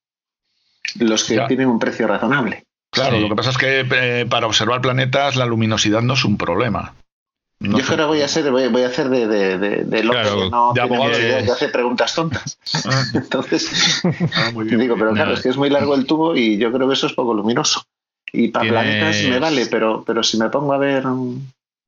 Speaker 3: los que tienen un precio razonable.
Speaker 1: Claro, lo que pasa es que eh, para observar planetas la luminosidad no es un problema.
Speaker 3: Yo creo voy a hacer, voy, a hacer de, de, de, loco que no tiene hace preguntas tontas. Ah. Entonces, ah, digo, pero claro, es que es muy largo el tubo y yo creo que eso es poco luminoso. Y para planetas me vale, pero, pero si me pongo a ver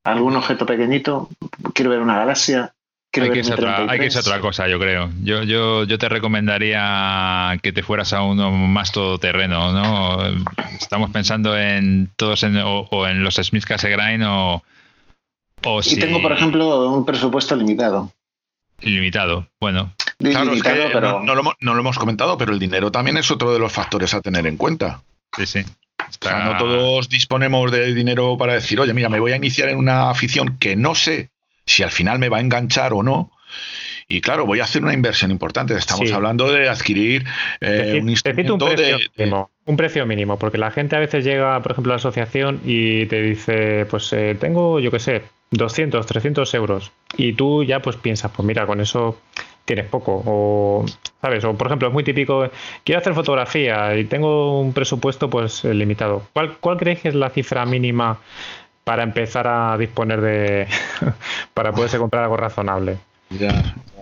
Speaker 3: algún objeto pequeñito, quiero ver una galaxia,
Speaker 2: hay que, otra, hay que otra cosa, yo creo. Yo, yo, yo te recomendaría que te fueras a uno más todoterreno, ¿no? Estamos pensando en todos en, o, en los Smith Cassegrain o,
Speaker 3: o si... Y tengo, por ejemplo, un presupuesto limitado.
Speaker 2: Ilimitado, bueno.
Speaker 1: Claro, pero... no, lo, hemos comentado, pero el dinero también es otro de los factores a tener en cuenta.
Speaker 2: Sí, sí.
Speaker 1: no todos disponemos de dinero para decir, oye, mira, me voy a iniciar en una afición que no sé si al final me va a enganchar o no. Y claro, voy a hacer una inversión importante. Estamos hablando de adquirir eh, un instrumento
Speaker 5: un precio, mínimo, un precio mínimo, porque la gente a veces llega, por ejemplo, a la asociación y te dice, pues eh, tengo, yo qué sé, 200, 300 euros. Y tú ya pues piensas, pues mira, con eso tienes poco. O, ¿sabes? O, por ejemplo, es muy típico, quiero hacer fotografía y tengo un presupuesto pues limitado. ¿Cuál, cuál crees que es la cifra mínima para empezar a disponer de. para poderse comprar algo razonable.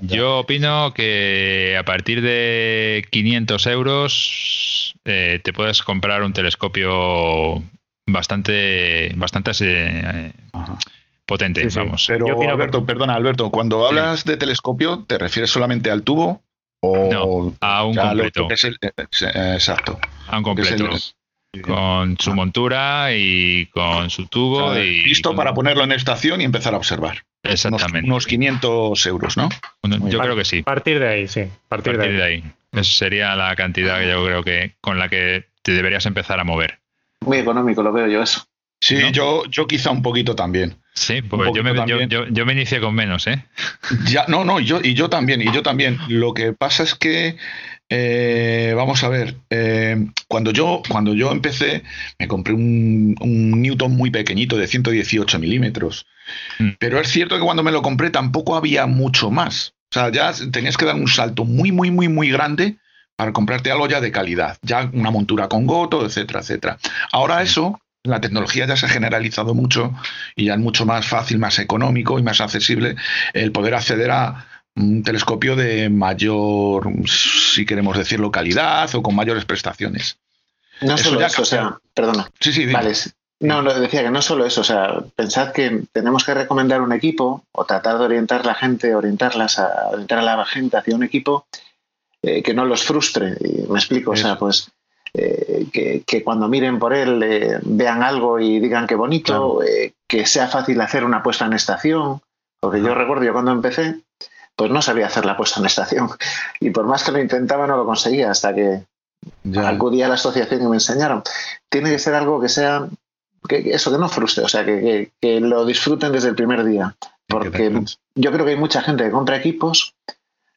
Speaker 2: Yo opino que a partir de 500 euros eh, te puedes comprar un telescopio bastante, bastante eh, potente, vamos.
Speaker 1: Pero Alberto, perdona, Alberto, cuando hablas de telescopio, ¿te refieres solamente al tubo? O
Speaker 2: no, a un completo.
Speaker 1: Eh, exacto.
Speaker 2: A un completo con su montura y con su tubo. y,
Speaker 1: listo para ponerlo en estación y empezar a observar.
Speaker 2: Exactamente.
Speaker 1: Unos, 500 euros, ¿no?
Speaker 2: yo creo que sí.
Speaker 5: Partir de ahí, sí.
Speaker 2: Partir, de, ahí. Esa sería la cantidad que yo creo que con la que te deberías empezar a mover.
Speaker 3: Muy económico, lo veo yo eso.
Speaker 1: Sí, yo, yo quizá un poquito también.
Speaker 2: Sí, pues yo me, yo, yo me, inicié con menos, ¿eh?
Speaker 1: Ya, no, no, yo, y yo también, y yo también. Lo que pasa es que eh, vamos a ver, eh, cuando, yo, cuando yo empecé, me compré un, Newton muy pequeñito de 118 milímetros. Mm. Pero es cierto que cuando me lo compré tampoco había mucho más. O sea, ya tenías que dar un salto muy, muy, muy, muy grande para comprarte algo ya de calidad. Ya una montura con goto, etcétera, etcétera. Ahora eso la tecnología ya se ha generalizado mucho y ya es mucho más fácil, más económico y más accesible el poder acceder a un telescopio de mayor, si queremos decirlo, calidad o con mayores prestaciones.
Speaker 3: No solo eso, o sea, perdona.
Speaker 1: Sí, sí,
Speaker 3: vale. No, no, decía que no solo eso, o sea, pensad que tenemos que recomendar un equipo o tratar de orientar la gente, orientarlas a orientar a la gente hacia un equipo eh, que no los frustre. Y me explico, o sea, pues eh, que, cuando miren por él eh, vean algo y digan qué bonito, que sea fácil hacer una puesta en estación, porque yo recuerdo, yo cuando empecé, pues no sabía hacer la puesta en estación. Y por más que lo intentaba no lo conseguía hasta que acudí a la asociación y me enseñaron. Tiene que ser algo que sea, que, eso, que no frustre, o sea, que, que lo disfruten desde el primer día. Porque yo creo que hay mucha gente que compra equipos,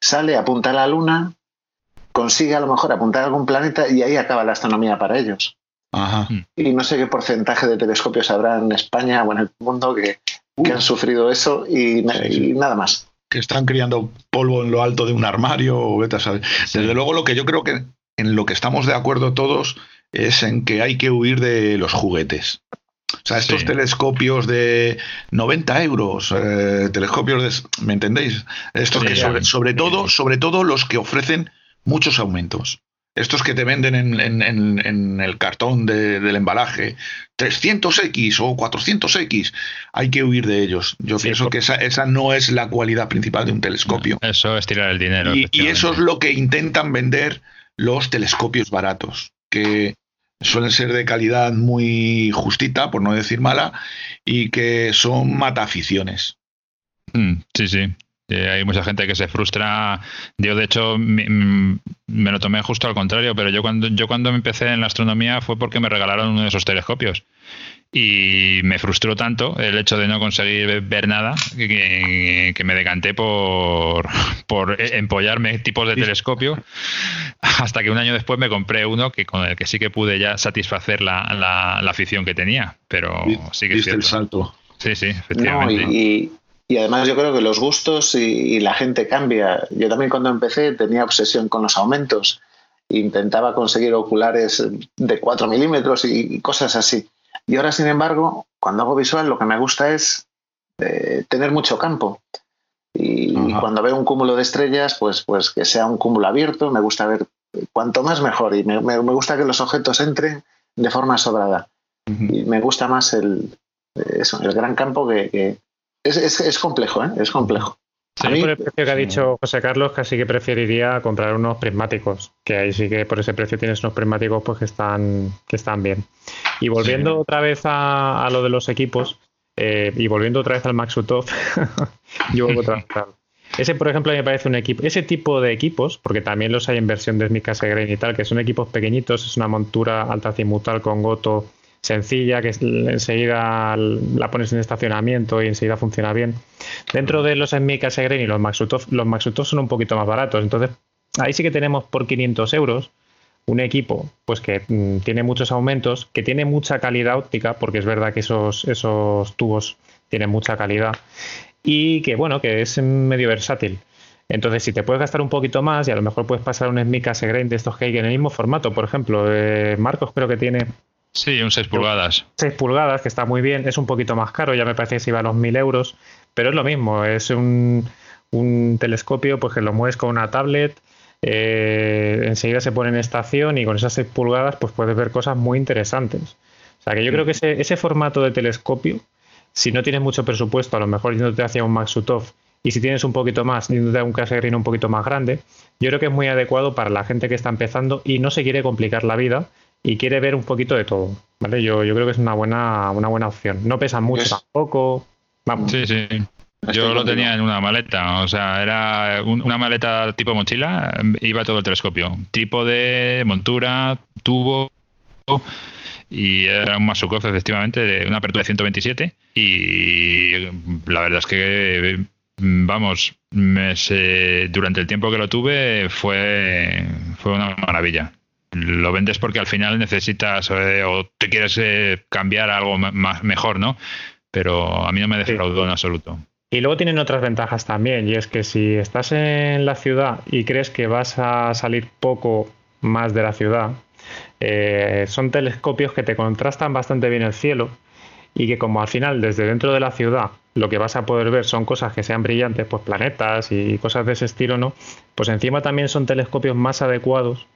Speaker 3: sale, apunta a la luna, consigue a lo mejor apuntar a algún planeta y ahí acaba la astronomía para ellos. Hmm. Y no sé qué porcentaje de telescopios habrá en España o en el mundo que, han uh. sufrido eso y, nada más.
Speaker 1: Que están criando polvo en lo alto de un armario o vete a Desde luego, lo que yo creo que en lo que estamos de acuerdo todos es en que hay que huir de los juguetes. O sea, estos telescopios de 90 euros, eh, telescopios de, ¿me entendéis? Estos que sobre, todo, sobre todo los que ofrecen muchos aumentos. Estos que te venden en, el cartón del embalaje, 300X o 400X, hay que huir de ellos. Yo pienso que esa, no es la cualidad principal de un telescopio.
Speaker 2: eso es tirar el dinero.
Speaker 1: Y, y eso es lo que intentan vender los telescopios baratos, que suelen ser de calidad muy justita, por no decir mala, y que son mataficiones.
Speaker 2: Mm, sí, sí. Eh, hay mucha gente que se frustra. Yo, de hecho, mm, me, lo tomé justo al contrario, pero yo cuando, yo cuando empecé en la astronomía fue porque me regalaron uno de esos telescopios. Y me frustró tanto el hecho de no conseguir ver nada que, me decanté por, por empollarme tipos de telescopio hasta que un año después me compré uno que con el que sí que pude ya satisfacer la, la, afición que tenía. Pero sí que es
Speaker 1: el salto.
Speaker 2: Sí, sí, efectivamente.
Speaker 3: Y además yo creo que los gustos y, la gente cambia. Yo también cuando empecé tenía obsesión con los aumentos. Intentaba conseguir oculares de 4 milímetros y, cosas así. Y ahora, sin embargo, cuando hago visual lo que me gusta es eh, tener mucho campo. Y, cuando veo un cúmulo de estrellas, pues, pues que sea un cúmulo abierto. Me gusta ver cuanto más mejor. Y me, gusta que los objetos entren de forma sobrada. Y me gusta más el, eso, el gran campo que, es, complejo, ¿eh? Es complejo.
Speaker 5: a mí, por el precio que ha dicho José Carlos, casi que preferiría comprar unos prismáticos, que ahí sí que por ese precio tienes unos prismáticos pues que están, que están bien. Y volviendo otra vez a, lo de los equipos, eh, y volviendo otra vez al Maxutov, yo vuelvo otra vez Ese, por ejemplo, me parece un equipo, ese tipo de equipos, porque también los hay en versión de Smica Segrain y tal, que son equipos pequeñitos, es una montura alta cimutal con goto sencilla, que enseguida la pones en estacionamiento y enseguida funciona bien. Dentro de los Enmica Segren y los Maxutov, los Maxutov son un poquito más baratos. Entonces, ahí sí que tenemos por 500 euros un equipo pues que mm, tiene muchos aumentos, que tiene mucha calidad óptica, porque es verdad que esos, esos tubos tienen mucha calidad, y que bueno, que es medio versátil. Entonces, si te puedes gastar un poquito más y a lo mejor puedes pasar un Smica Segrain de estos que hay en el mismo formato, por ejemplo, eh, Marcos creo que tiene
Speaker 2: Sí, un 6 pulgadas.
Speaker 5: 6 pulgadas, que está muy bien, es un poquito más caro, ya me parece que se iba a los 1000 euros, pero es lo mismo, es un, telescopio pues que lo mueves con una tablet, eh, enseguida se pone en estación y con esas 6 pulgadas pues puedes ver cosas muy interesantes. O sea que yo creo que ese, ese formato de telescopio, si no tienes mucho presupuesto, a lo mejor yéndote hacia un Maxutov, y si tienes un poquito más, yéndote a un Cassegrain un poquito más grande, yo creo que es muy adecuado para la gente que está empezando y no se quiere complicar la vida, y quiere ver un poquito de todo. ¿vale? Yo, yo creo que es una buena, una buena opción. No pesa mucho tampoco. Vamos.
Speaker 2: Sí, sí. Yo lo tenía en una maleta, o sea, era una maleta tipo mochila, iba todo el telescopio. Tipo de montura, tubo y era un Masukov efectivamente de una apertura de 127 y la verdad es que vamos, durante el tiempo que lo tuve fue, fue una maravilla lo vendes porque al final necesitas eh, o te quieres eh, cambiar a algo más, mejor, ¿no? Pero a mí no me defraudó en absoluto.
Speaker 5: Y luego tienen otras ventajas también, y es que si estás en la ciudad y crees que vas a salir poco más de la ciudad, eh, son telescopios que te contrastan bastante bien el cielo y que como al final desde dentro de la ciudad lo que vas a poder ver son cosas que sean brillantes, pues planetas y cosas de ese estilo, ¿no? Pues encima también son telescopios más adecuados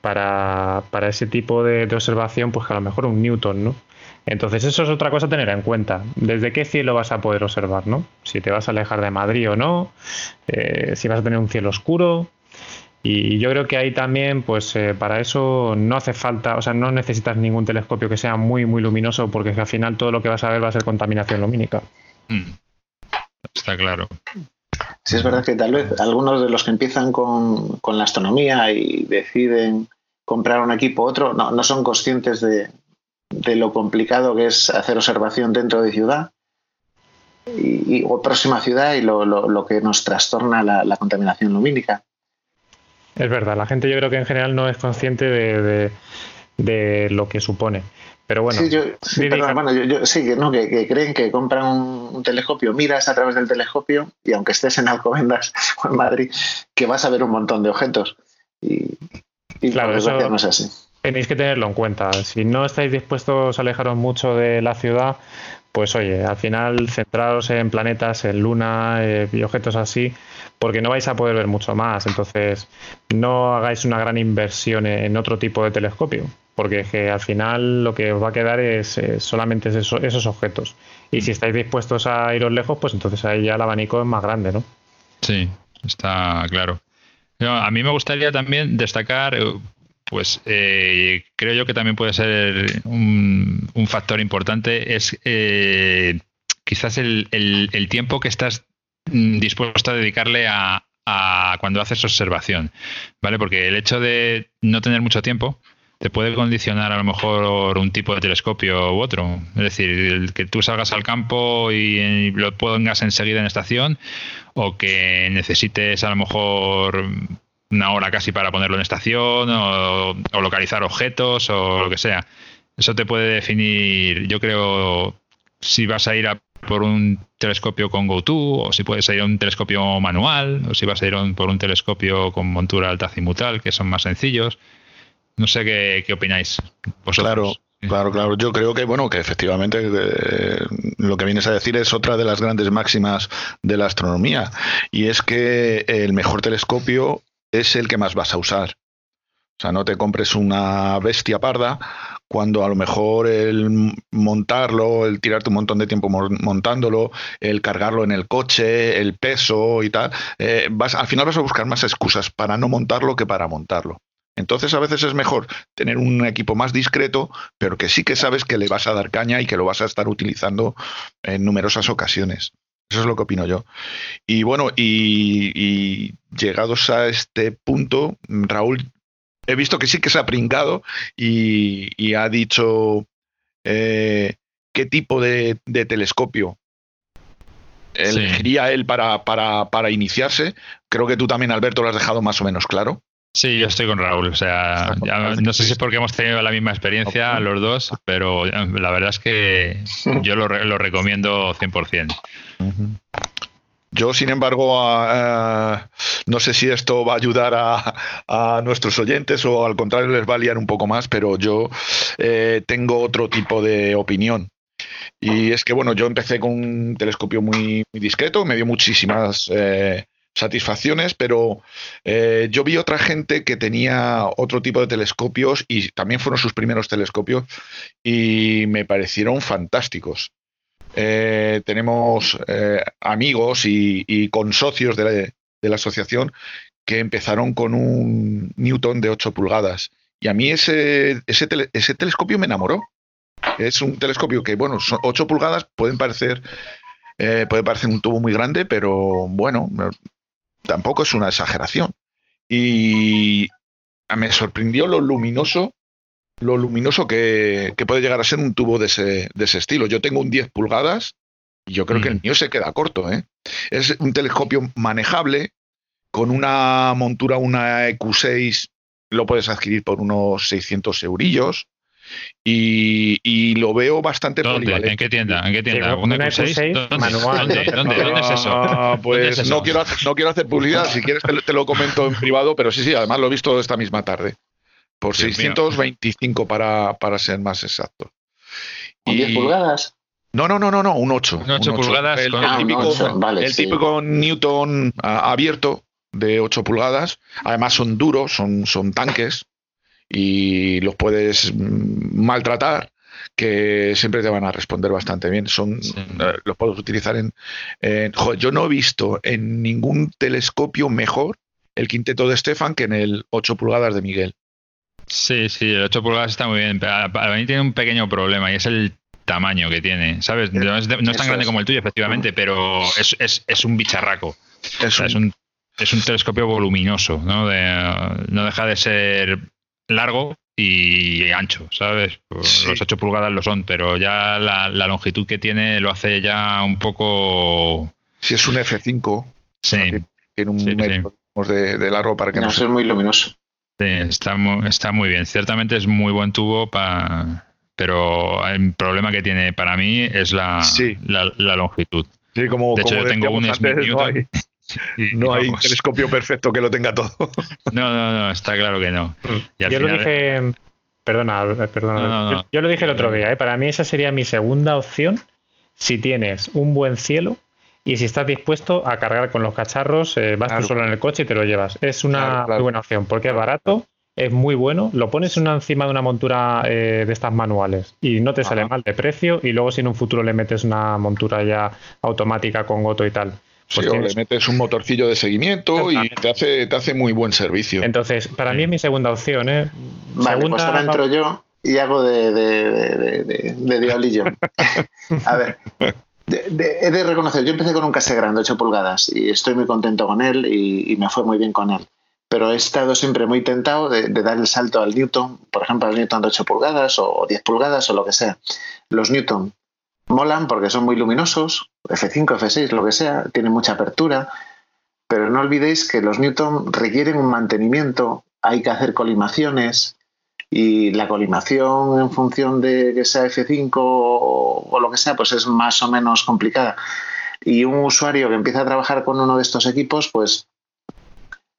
Speaker 5: para, ese tipo de, observación, pues que a lo mejor un Newton, ¿no? Entonces eso es otra cosa a tener en cuenta. ¿Desde qué cielo vas a poder observar, no? Si te vas a alejar de Madrid o no, eh, si vas a tener un cielo oscuro, y yo creo que ahí también, pues eh, para eso no hace falta, o sea, no necesitas ningún telescopio que sea muy, muy luminoso, porque al final todo lo que vas a ver va a ser contaminación lumínica. Mm.
Speaker 2: Está claro.
Speaker 3: Sí, es verdad que tal vez algunos de los que empiezan con, la astronomía y deciden comprar un equipo u otro, no, no son conscientes de, lo complicado que es hacer observación dentro de ciudad y, o próxima ciudad y lo, lo, que nos trastorna la contaminación lumínica.
Speaker 5: Es verdad, la gente yo creo que en general no es consciente de, lo que supone. Pero bueno,
Speaker 3: sí, yo, sí, que, creen que compran un, telescopio, miras a través del telescopio y aunque estés en Alcobendas o en Madrid, que vas a ver un montón de objetos. Y,
Speaker 5: claro, eso no es así. Tenéis que tenerlo en cuenta. Si no estáis dispuestos a alejaros mucho de la ciudad, pues oye, al final centraros en planetas, en luna eh, y objetos así, porque no vais a poder ver mucho más. Entonces, no hagáis una gran inversión en otro tipo de telescopio, porque que al final lo que os va a quedar es eh, solamente esos objetos. Y si estáis dispuestos a iros lejos, pues entonces ahí ya el abanico es más grande, ¿no?
Speaker 2: Sí, está claro. a mí me gustaría también destacar eh, pues eh, creo yo que también puede ser un, factor importante, es quizás el, tiempo que estás mm, dispuesto a dedicarle a, cuando haces observación, ¿vale? Porque el hecho de no tener mucho tiempo te puede condicionar a lo mejor un tipo de telescopio u otro. Es decir, que tú salgas al campo y lo pongas enseguida en estación o que necesites a lo mejor una hora casi para ponerlo en estación o, localizar objetos o lo que sea. Eso te puede definir, yo creo, si vas a ir a por un telescopio con GoTo, o si puedes ir a un telescopio manual, o si vas a ir por un telescopio con montura altazimutal, que son más sencillos. No sé qué, opináis
Speaker 1: Claro, claro, claro. Yo creo que, bueno, que efectivamente eh, lo que vienes a decir es otra de las grandes máximas de la astronomía, y es que el mejor telescopio es el que más vas a usar. O sea, no te compres una bestia parda cuando a lo mejor el montarlo, el tirarte un montón de tiempo montándolo, el cargarlo en el coche, el peso y tal, eh, vas, al final vas a buscar más excusas para no montarlo que para montarlo. Entonces a veces es mejor tener un equipo más discreto, pero que sí que sabes que le vas a dar caña y que lo vas a estar utilizando en numerosas ocasiones. Eso es lo que opino yo. Y bueno, y, llegados a este punto, Raúl, he visto que sí que se ha pringado y, ha dicho eh, qué tipo de, telescopio elegiría él para, para, para, iniciarse. Creo que tú también, Alberto, lo has dejado más o menos claro.
Speaker 2: Sí, yo estoy con Raúl. O sea, no sé si es porque hemos tenido la misma experiencia los dos, pero la verdad es que yo lo, lo recomiendo 100%.
Speaker 1: Yo, sin embargo, no sé si esto va a ayudar a, nuestros oyentes o al contrario les va a liar un poco más, pero yo eh, tengo otro tipo de opinión. Y es que, bueno, yo empecé con un telescopio muy, discreto, me dio muchísimas eh, satisfacciones, pero eh, yo vi otra gente que tenía otro tipo de telescopios y también fueron sus primeros telescopios y me parecieron fantásticos. Eh, tenemos eh, amigos y, con socios de la, asociación que empezaron con un Newton de 8 pulgadas. Y a mí ese, ese, ese telescopio me enamoró. Es un telescopio que, bueno, son 8 pulgadas, pueden parecer, eh, puede parecer un tubo muy grande, pero bueno, tampoco es una exageración. Y me sorprendió lo luminoso lo luminoso que, puede llegar a ser un tubo de ese, de ese, estilo. Yo tengo un 10 pulgadas y yo creo que el mío se queda corto. ¿eh? Es un telescopio manejable con una montura, una EQ6, lo puedes adquirir por unos 600 eurillos. Y, lo veo bastante
Speaker 2: ¿Dónde? ¿En qué tienda? ¿En qué tienda? ¿Una
Speaker 5: EQ6? ¿Dónde?
Speaker 2: ¿Dónde? es eso? Ah,
Speaker 1: pues No, quiero hacer, no quiero hacer publicidad, si quieres te, te, lo comento en privado, pero sí, sí, además lo he visto esta misma tarde. por 625 para, para ser más exacto.
Speaker 3: ¿Y 10 pulgadas?
Speaker 1: No, no, no, no, no, un 8.
Speaker 2: Un 8 pulgadas.
Speaker 1: El, típico, Newton abierto de 8 pulgadas. Además son duros, son, son tanques y los puedes maltratar que siempre te van a responder bastante bien. Son, eh, los puedes utilizar en, yo no he visto en ningún telescopio mejor el quinteto de Stefan que en el 8 pulgadas de Miguel.
Speaker 2: Sí, sí, el 8 pulgadas está muy bien. Para mí tiene un pequeño problema y es el tamaño que tiene, ¿sabes? No es, tan grande como el tuyo, efectivamente, pero es, un bicharraco. Es, un, es un telescopio voluminoso, ¿no? no deja de ser largo y ancho, ¿sabes? Pues los 8 pulgadas lo son, pero ya la, longitud que tiene lo hace ya un poco...
Speaker 1: Si es un F5,
Speaker 2: sí.
Speaker 1: tiene un metro de, largo para que
Speaker 3: no, sea muy luminoso.
Speaker 2: Sí, está muy, está muy bien. Ciertamente es muy buen tubo para pero el problema que tiene para mí es la, la, longitud.
Speaker 1: Sí, como,
Speaker 2: de hecho, yo tengo un
Speaker 1: no no hay telescopio perfecto que lo tenga todo.
Speaker 2: No, no, no, está claro que no.
Speaker 5: yo lo dije, perdona, perdona yo, lo dije el otro día, ¿eh? para mí esa sería mi segunda opción si tienes un buen cielo y si estás dispuesto a cargar con los cacharros, eh, vas tú solo en el coche y te lo llevas. Es una muy buena opción porque es barato es muy bueno. Lo pones una, encima de una montura eh, de estas manuales y no te sale mal de precio. Y luego, si en un futuro le metes una montura ya automática con goto y tal.
Speaker 1: Pues o le metes un motorcillo de seguimiento y te hace, te hace muy buen servicio.
Speaker 5: Entonces, para mí es mi segunda opción. ¿eh?
Speaker 3: Vale, pues ahora entro yo y hago de, de, diablillo. A ver, he de reconocer, yo empecé con un case grande, 8 pulgadas, y estoy muy contento con él y, me fue muy bien con él pero he estado siempre muy tentado de, dar el salto al Newton, por ejemplo, al Newton de 8 pulgadas o 10 pulgadas o lo que sea. Los Newton molan porque son muy luminosos, F5, F6, lo que sea, tienen mucha apertura, pero no olvidéis que los Newton requieren un mantenimiento, hay que hacer colimaciones y la colimación en función de que sea F5 o, lo que sea, pues es más o menos complicada. Y un usuario que empieza a trabajar con uno de estos equipos, pues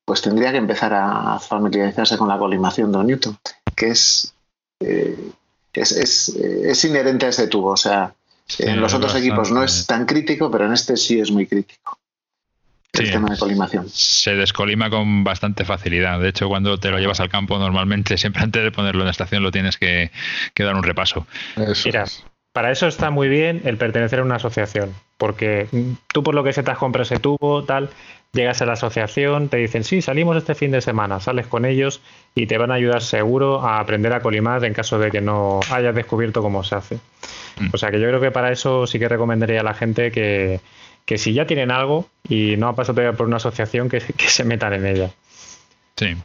Speaker 3: pues tendría que empezar a familiarizarse con la colimación de Newton, que es, eh, es, inherente a este tubo. O sea, en los otros equipos no es tan crítico, pero en este sí es muy crítico. El tema de colimación.
Speaker 2: Se descolima con bastante facilidad. De hecho, cuando te lo llevas al campo, normalmente, siempre antes de ponerlo en la estación, lo tienes que, dar un repaso.
Speaker 5: Mira, para eso está muy bien el pertenecer a una asociación, porque tú por lo que se te has comprado ese tubo, tal, llegas a la asociación, te dicen, sí, salimos este fin de semana, sales con ellos y te van a ayudar seguro a aprender a colimar en caso de que no hayas descubierto cómo se hace. Mm. O sea que yo creo que para eso sí que recomendaría a la gente que, que si ya tienen algo y no ha pasado todavía por una asociación, que, que se metan en ella.
Speaker 2: Sí.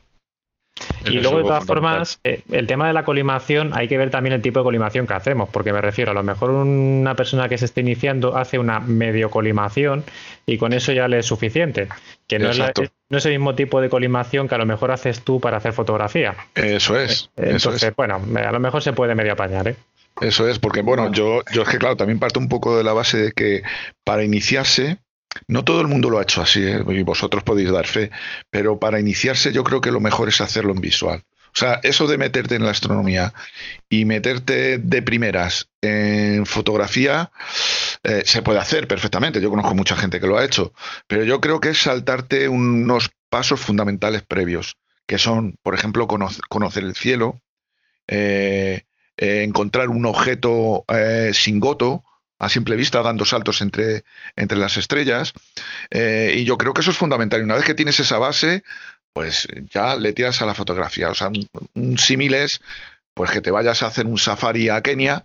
Speaker 5: Y luego, de todas formas, eh, el tema de la colimación, hay que ver también el tipo de colimación que hacemos, porque me refiero, a lo mejor una persona que se esté iniciando hace una medio colimación y con eso ya le es suficiente. Que no es, no es, el mismo tipo de colimación que a lo mejor haces tú para hacer fotografía.
Speaker 1: Eso es.
Speaker 5: Entonces, bueno, a lo mejor se puede medio apañar, ¿eh?
Speaker 1: Eso es, porque bueno, yo, yo es que claro, también parto un poco de la base de que para iniciarse no todo el mundo lo ha hecho así, ¿eh? y vosotros podéis dar fe, pero para iniciarse yo creo que lo mejor es hacerlo en visual. O sea, eso de meterte en la astronomía y meterte de primeras en fotografía eh, se puede hacer perfectamente. Yo conozco mucha gente que lo ha hecho, pero yo creo que es saltarte unos pasos fundamentales previos, que son, por ejemplo, conocer el cielo, eh, encontrar un objeto sin goto, a simple vista, dando saltos entre, entre las estrellas. Eh, y yo creo que eso es fundamental. Una vez que tienes esa base, pues ya le tiras a la fotografía. O sea, un, símil es pues que te vayas a hacer un safari a Kenia,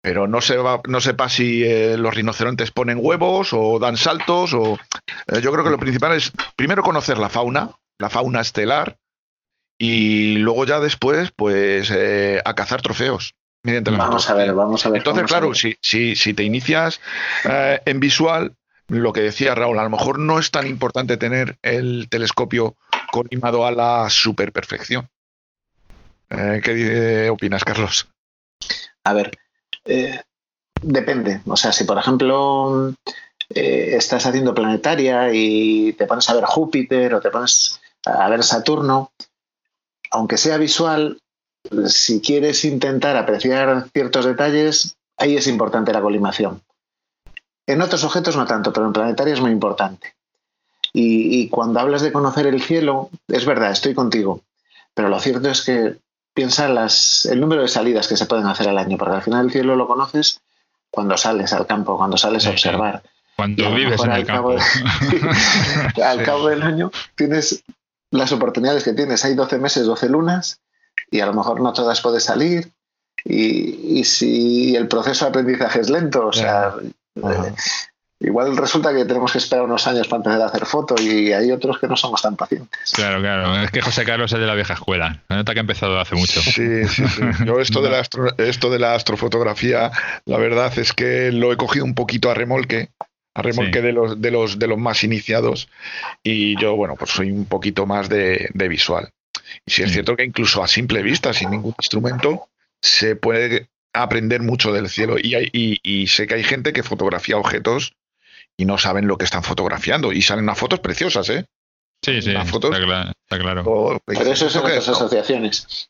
Speaker 1: pero no, se va, no sepa si eh, los rinocerontes ponen huevos o dan saltos. O, eh, yo creo que lo principal es primero conocer la fauna, la fauna estelar, y luego ya después, pues, a cazar trofeos
Speaker 3: vamos a ver, vamos a ver.
Speaker 1: Entonces, claro, Si, si, si, te inicias eh, en visual, lo que decía Raúl, a lo mejor no es tan importante tener el telescopio colimado a la superperfección. Eh, ¿Qué opinas, Carlos?
Speaker 3: A ver, eh, depende. O sea, si por ejemplo estás haciendo planetaria y te pones a ver Júpiter o te pones a ver Saturno, aunque sea visual, si quieres intentar apreciar ciertos detalles, ahí es importante la colimación. En otros objetos no tanto, pero en planetaria es muy importante. Y, cuando hablas de conocer el cielo, es verdad, estoy contigo, pero lo cierto es que piensa las, el número de salidas que se pueden hacer al año, porque al final el cielo lo conoces cuando sales al campo, cuando sales a observar.
Speaker 2: Cuando vives en el campo.
Speaker 3: al cabo del año tienes las oportunidades que tienes. Hay 12 meses, 12 lunas, y a lo mejor no todas puedes salir. Y, si el proceso de aprendizaje es lento, o sea, eh, igual resulta que tenemos que esperar unos años para empezar a hacer fotos y hay otros que no somos tan pacientes.
Speaker 2: Claro, claro. Es que José Carlos es de la vieja escuela. Se nota que ha empezado hace mucho.
Speaker 1: Sí, sí, sí. Yo esto de, la esto de la astrofotografía, la verdad es que lo he cogido un poquito a remolque a remolque de, los, de, los, de los más iniciados y yo, bueno, pues soy un poquito más de, visual. Y sí es cierto que incluso a simple vista, sin ningún instrumento, se puede aprender mucho del cielo y, y, sé que hay gente que fotografía objetos y no saben lo que están fotografiando y salen unas fotos preciosas, ¿eh?
Speaker 2: Sí, sí, está, claro.
Speaker 3: Pero eso son otras asociaciones.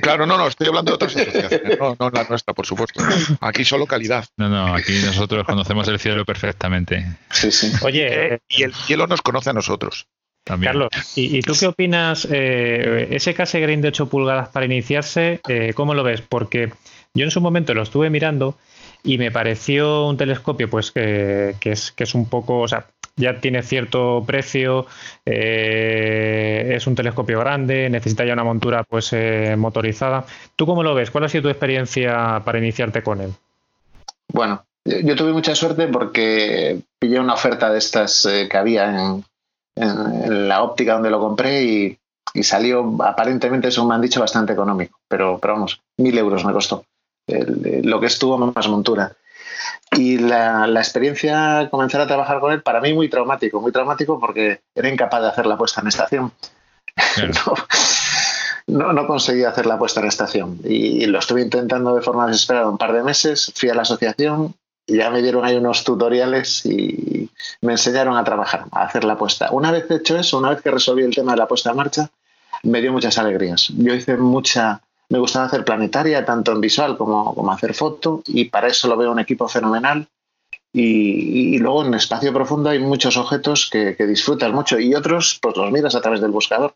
Speaker 1: Claro, no, no, estoy hablando de otras asociaciones, no, no la nuestra, por supuesto. Aquí solo calidad.
Speaker 2: No, no, aquí nosotros conocemos el cielo perfectamente.
Speaker 3: Sí, sí.
Speaker 1: Oye, y el cielo nos conoce a nosotros.
Speaker 5: También. Carlos, ¿y, tú qué opinas? Eh, ese Cassegrain de 8 pulgadas para iniciarse, eh, ¿cómo lo ves? Porque yo en su momento lo estuve mirando y me pareció un telescopio pues que, que, es, que es un poco, o sea, ya tiene cierto precio, eh, es un telescopio grande, necesita ya una montura pues eh, motorizada. ¿Tú cómo lo ves? ¿Cuál ha sido tu experiencia para iniciarte con él?
Speaker 3: Bueno, yo tuve mucha suerte porque pillé una oferta de estas eh, que había en, la óptica donde lo compré y, salió aparentemente, eso me han dicho, bastante económico, pero, pero vamos, mil euros me costó lo que estuvo más montura. Y la, experiencia, comenzar a trabajar con él, para mí muy traumático, muy traumático porque era incapaz de hacer la puesta en estación. no, no, conseguí hacer la puesta en estación y lo estuve intentando de forma desesperada un par de meses. Fui a la asociación y ya me dieron ahí unos tutoriales y me enseñaron a trabajar, a hacer la puesta. Una vez hecho eso, una vez que resolví el tema de la puesta en marcha, me dio muchas alegrías. Yo hice mucha me gustaba hacer planetaria, tanto en visual como, como hacer foto, y para eso lo veo un equipo fenomenal. Y, luego en espacio profundo hay muchos objetos que, que, disfrutas mucho y otros pues los miras a través del buscador.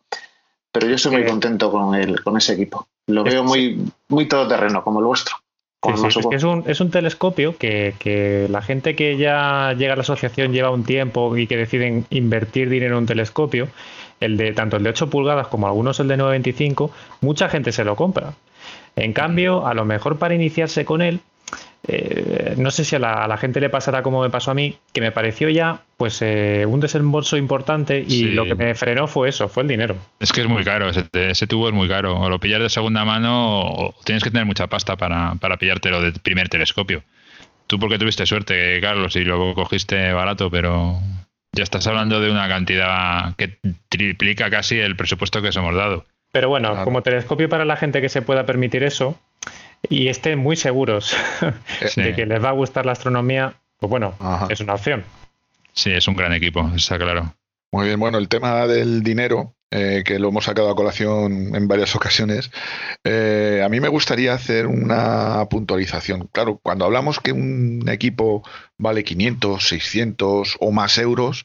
Speaker 3: Pero yo estoy muy contento con, el, con ese equipo. Lo veo muy, muy todoterreno, como el vuestro.
Speaker 5: Es, un, es, un, telescopio que, que, la gente que ya llega a la asociación lleva un tiempo y que deciden invertir dinero en un telescopio, el de tanto el de 8 pulgadas como algunos el de 9.25, mucha gente se lo compra. En cambio, a lo mejor para iniciarse con él, eh, no sé si a la, gente le pasará como me pasó a mí, que me pareció ya pues eh, un desembolso importante y lo que me frenó fue eso, fue el dinero.
Speaker 2: Es que es muy caro, ese, tubo es muy caro. O lo pillas de segunda mano o tienes que tener mucha pasta para, para pillártelo de primer telescopio. Tú porque tuviste suerte, Carlos, y luego cogiste barato, pero ya estás hablando de una cantidad que triplica casi el presupuesto que os hemos dado.
Speaker 5: Pero bueno, como telescopio para la gente que se pueda permitir eso y estén muy seguros de que les va a gustar la astronomía, pues bueno, es una opción.
Speaker 2: Sí, es un gran equipo, está claro.
Speaker 1: Muy bien, bueno, el tema del dinero eh, que lo hemos sacado a colación en varias ocasiones, eh, a mí me gustaría hacer una puntualización. Claro, cuando hablamos que un equipo vale 500, 600 o más euros,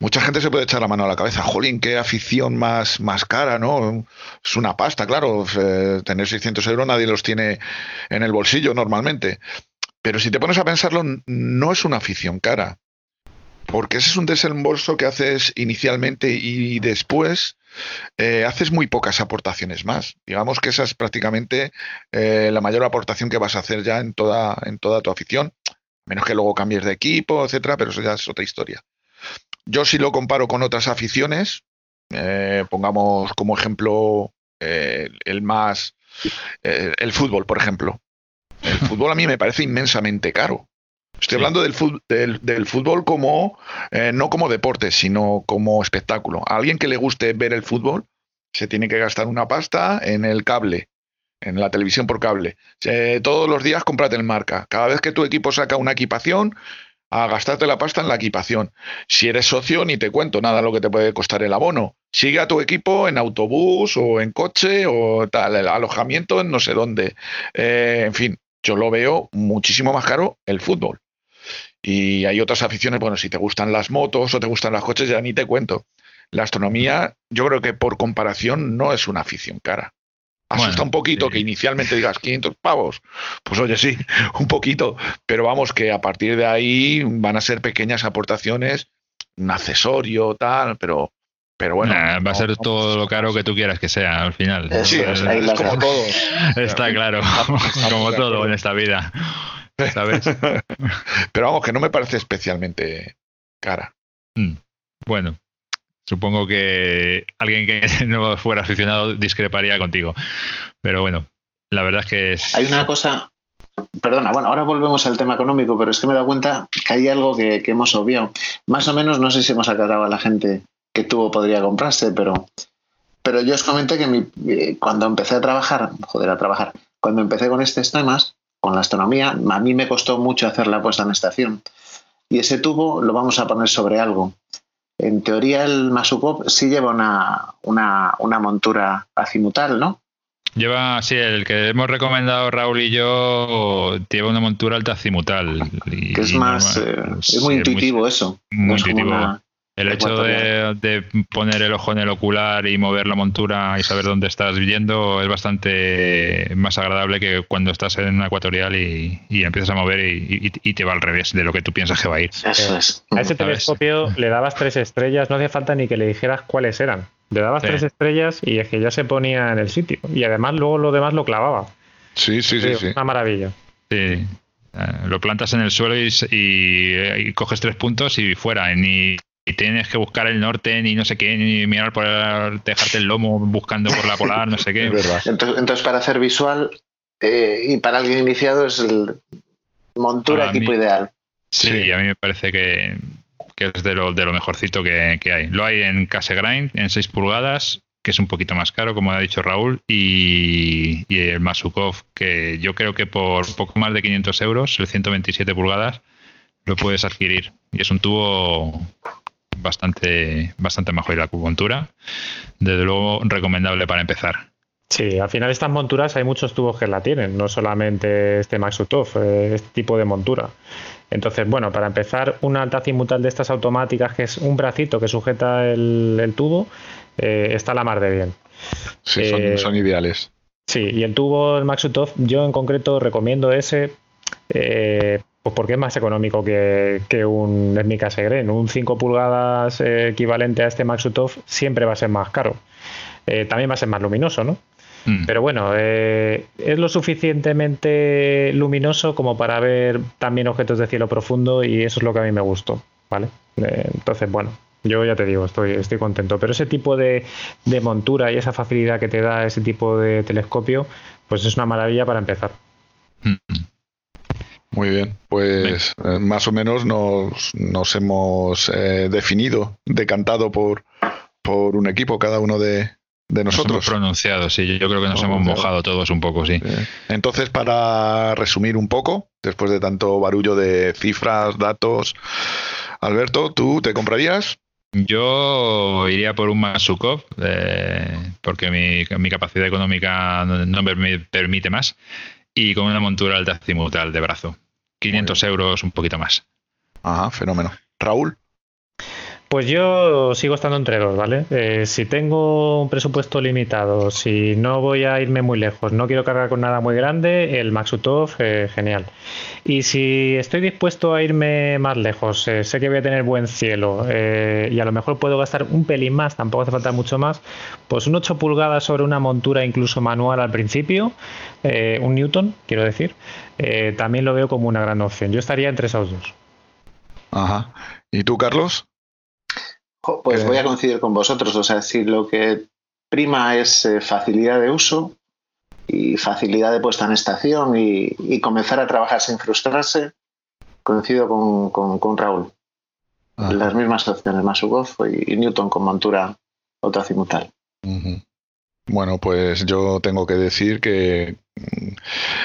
Speaker 1: mucha gente se puede echar la mano a la cabeza. Jolín, qué afición más, más cara, ¿no? Es una pasta, claro. Eh, tener 600 euros nadie los tiene en el bolsillo normalmente. Pero si te pones a pensarlo, no es una afición cara porque ese es un desembolso que haces inicialmente y después eh, haces muy pocas aportaciones más. Digamos que esa es prácticamente eh, la mayor aportación que vas a hacer ya en toda, en toda tu afición, menos que luego cambies de equipo, etcétera, pero eso ya es otra historia. Yo si lo comparo con otras aficiones, eh, pongamos como ejemplo el más, el fútbol, por ejemplo. El fútbol a mí me parece inmensamente caro. Estoy hablando del, fútbol, como, eh, no como deporte, sino como espectáculo. A alguien que le guste ver el fútbol, se tiene que gastar una pasta en el cable, en la televisión por cable. todos los días cómprate el marca. Cada vez que tu equipo saca una equipación, a gastarte la pasta en la equipación. Si eres socio, ni te cuento nada lo que te puede costar el abono. Sigue a tu equipo en autobús o en coche o tal, el alojamiento en no sé dónde. Eh, en fin, yo lo veo muchísimo más caro el fútbol. Y hay otras aficiones, bueno, si te gustan las motos o te gustan los coches, ya ni te cuento. La astronomía, yo creo que por comparación no es una afición cara. Asusta un poquito que inicialmente digas 500 pavos. Pues oye, sí, un poquito. Pero vamos, que a partir de ahí van a ser pequeñas aportaciones, un accesorio, tal, pero. Pero bueno.
Speaker 2: va a ser todo lo caro que tú quieras que sea al final.
Speaker 1: Sí, es, como todo.
Speaker 2: Está claro, como todo en esta vida. ¿Sabes?
Speaker 1: pero vamos, que no me parece especialmente cara.
Speaker 2: Mm, bueno, Supongo que alguien que no fuera aficionado discreparía contigo. Pero bueno, la verdad es que es...
Speaker 3: Hay una cosa, perdona, bueno, ahora volvemos al tema económico, pero es que me he dado cuenta que hay algo que, hemos obviado. Más o menos, no sé si hemos aclarado a la gente que tuvo podría comprarse, pero, pero yo os comenté que eh, cuando empecé a trabajar, joder, a trabajar, cuando empecé con estos temas, con la astronomía, a mí me costó mucho hacer la puesta en estación. Y ese tubo lo vamos a poner sobre algo. En teoría el Masukov sí lleva una, una, montura azimutal, ¿no?
Speaker 2: Lleva, sí, el que hemos recomendado Raúl y yo lleva una montura alta azimutal.
Speaker 3: que es más, eh, es muy intuitivo eso.
Speaker 2: Muy intuitivo. El hecho de, poner el ojo en el ocular y mover la montura y saber dónde estás viendo es bastante más agradable que cuando estás en una ecuatorial y, empiezas a mover y, te va al revés de lo que tú piensas que va a ir.
Speaker 3: Eso es.
Speaker 5: A ese telescopio le dabas tres estrellas, no hacía falta ni que le dijeras cuáles eran. Le dabas tres estrellas y es que ya se ponía en el sitio. Y además luego lo demás lo clavaba.
Speaker 1: Sí, sí, sí. sí,
Speaker 5: Una maravilla.
Speaker 2: Sí. Eh, lo plantas en el suelo y, coges tres puntos y fuera. Ni, y tienes que buscar el norte ni no sé qué, ni mirar por dejarte el lomo buscando por la polar, no sé qué.
Speaker 3: entonces, para hacer visual eh, y para alguien iniciado es el montura equipo ideal.
Speaker 2: Sí, a mí me parece que, es de lo, de lo mejorcito que, hay. Lo hay en Cassegrain, en 6 pulgadas, que es un poquito más caro, como ha dicho Raúl, y, y el Masukov, que yo creo que por poco más de 500 euros, el 127 pulgadas, lo puedes adquirir. Y es un tubo bastante, bastante mejor y la acupuntura, desde luego recomendable para empezar.
Speaker 5: Sí, al final estas monturas hay muchos tubos que la tienen, no solamente este Maxutov, eh, este tipo de montura. Entonces, bueno, para empezar, una alta azimutal de estas automáticas, que es un bracito que sujeta el, tubo, eh, está la mar de bien.
Speaker 1: Sí, son, eh, son, ideales.
Speaker 5: Sí, y el tubo, el Maxutov, yo en concreto recomiendo ese pues porque es más económico que, un Smica Segren. Un 5 pulgadas eh, equivalente a este Maxutov siempre va a ser más caro. Eh, también va a ser más luminoso, ¿no? Mm. Pero bueno, eh, es lo suficientemente luminoso como para ver también objetos de cielo profundo y eso es lo que a mí me gustó, ¿vale? entonces, bueno, yo ya te digo, estoy, estoy contento. Pero ese tipo de, montura y esa facilidad que te da ese tipo de telescopio, pues es una maravilla para empezar. Mm.
Speaker 1: Muy bien, pues eh, más o menos nos, nos hemos eh, definido, decantado por, por un equipo cada uno de, nosotros.
Speaker 2: hemos pronunciado, sí, yo creo que nos hemos mojado todos un poco, sí.
Speaker 1: Entonces, para resumir un poco, después de tanto barullo de cifras, datos, Alberto, ¿tú te comprarías?
Speaker 2: Yo iría por un Masukov, eh, porque mi, mi, capacidad económica no, me permite más, y con una montura alta cimutal de brazo. 500 euros, un poquito más.
Speaker 1: Ajá, fenómeno. Raúl.
Speaker 5: Pues yo sigo estando entre dos, ¿vale? Eh, si tengo un presupuesto limitado, si no voy a irme muy lejos, no quiero cargar con nada muy grande, el Maxutov, eh, genial. Y si estoy dispuesto a irme más lejos, eh, sé que voy a tener buen cielo y a lo mejor puedo gastar un pelín más, tampoco hace falta mucho más, pues un 8 pulgadas sobre una montura incluso manual al principio, un Newton, quiero decir, también lo veo como una gran opción. Yo estaría entre esos dos.
Speaker 1: Ajá. ¿Y tú, Carlos?
Speaker 3: Pues voy a coincidir con vosotros. O sea, si lo que prima es eh, facilidad de uso y facilidad de puesta en estación y, comenzar a trabajar sin frustrarse, coincido con, Raúl. Las mismas opciones, Masugov y, Newton con montura autoazimutal.
Speaker 1: Bueno, pues yo tengo que decir que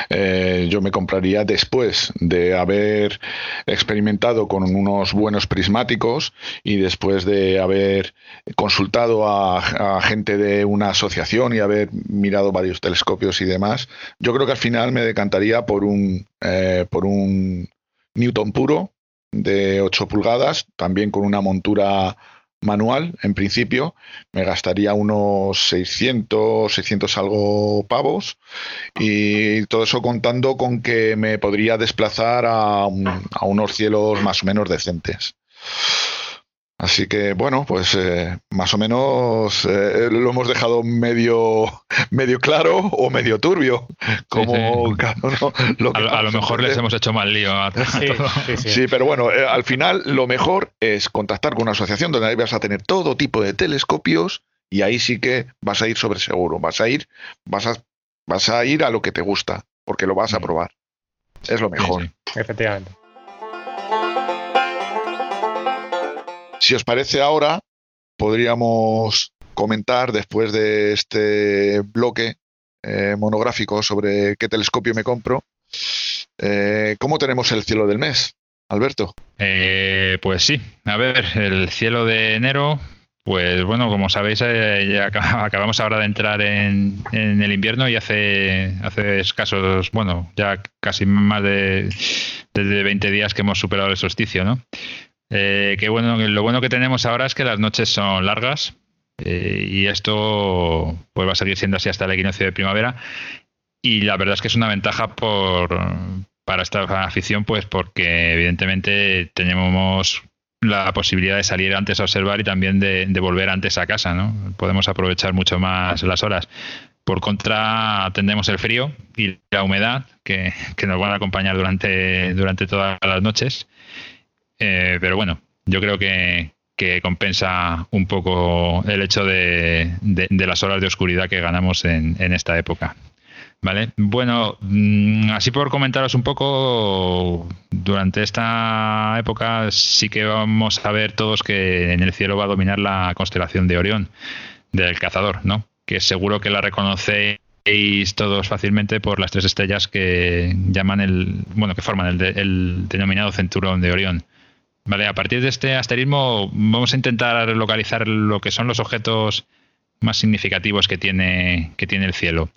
Speaker 1: eh, yo me compraría después de haber experimentado con unos buenos prismáticos y después de haber consultado a, gente de una asociación y haber mirado varios telescopios y demás, yo creo que al final me decantaría por un, eh, por un Newton puro de 8 pulgadas, también con una montura manual, en principio, me gastaría unos 600, 600 algo pavos y todo eso contando con que me podría desplazar a, a unos cielos más o menos decentes. Así que bueno, pues eh, más o menos eh, lo hemos dejado medio, medio claro o medio turbio. Como
Speaker 2: a, lo mejor les hemos hecho mal lío a,
Speaker 1: sí, Sí, pero bueno, eh, al final lo mejor es contactar con una asociación donde ahí vas a tener todo tipo de telescopios y ahí sí que vas a ir sobre seguro. Vas a ir, vas a, vas a ir a lo que te gusta, porque lo vas a probar. Es lo mejor.
Speaker 5: Efectivamente.
Speaker 1: Si os parece ahora, podríamos comentar después de este bloque eh, monográfico sobre qué telescopio me compro, eh, ¿cómo tenemos el cielo del mes, Alberto?
Speaker 2: Eh, pues sí, a ver, el cielo de enero, pues bueno, como sabéis, ya acabamos ahora de entrar en, el invierno y hace, hace escasos, bueno, ya casi más de, de 20 días que hemos superado el solsticio, ¿no? Eh, que bueno, lo bueno que tenemos ahora es que las noches son largas eh, y esto pues va a seguir siendo así hasta el equinoccio de primavera. Y la verdad es que es una ventaja por, para esta afición, pues porque evidentemente tenemos la posibilidad de salir antes a observar y también de, volver antes a casa, ¿no? Podemos aprovechar mucho más las horas. Por contra, tendremos el frío y la humedad que, que nos van a acompañar durante, durante todas las noches. Eh, pero bueno, yo creo que, compensa un poco el hecho de, las horas de oscuridad que ganamos en, esta época. Vale, bueno, mm, así por comentaros un poco, durante esta época sí que vamos a ver todos que en el cielo va a dominar la constelación de Orión, del cazador, ¿no? Que seguro que la reconocéis todos fácilmente por las tres estrellas que llaman el, bueno, que forman el, el denominado cinturón de Orión. Vale, a partir de este asterismo vamos a intentar localizar lo que son los objetos más significativos que tiene, que tiene el cielo.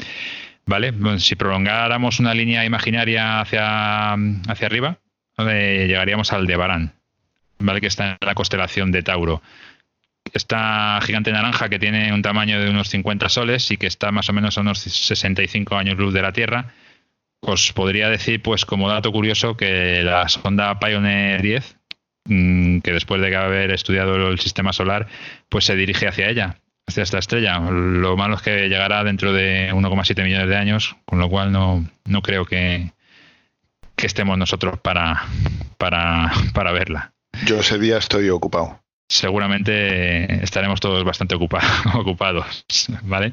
Speaker 2: ¿Vale? si prolongáramos una línea imaginaria hacia, hacia arriba, llegaríamos al de Barán, ¿vale? que está en la constelación de Tauro. Esta gigante naranja que tiene un tamaño de unos 50 soles y que está más o menos a unos 65 años luz de la Tierra, os podría decir, pues como dato curioso, que la sonda Pioneer 10, Mm, que después de haber estudiado el sistema solar, pues se dirige hacia ella, hacia esta estrella. Lo malo es que llegará dentro de 1,7 millones de años, con lo cual no, no creo que, que estemos nosotros para, para, para verla.
Speaker 1: Yo ese día estoy ocupado.
Speaker 2: Seguramente estaremos todos bastante ocupados, ¿vale?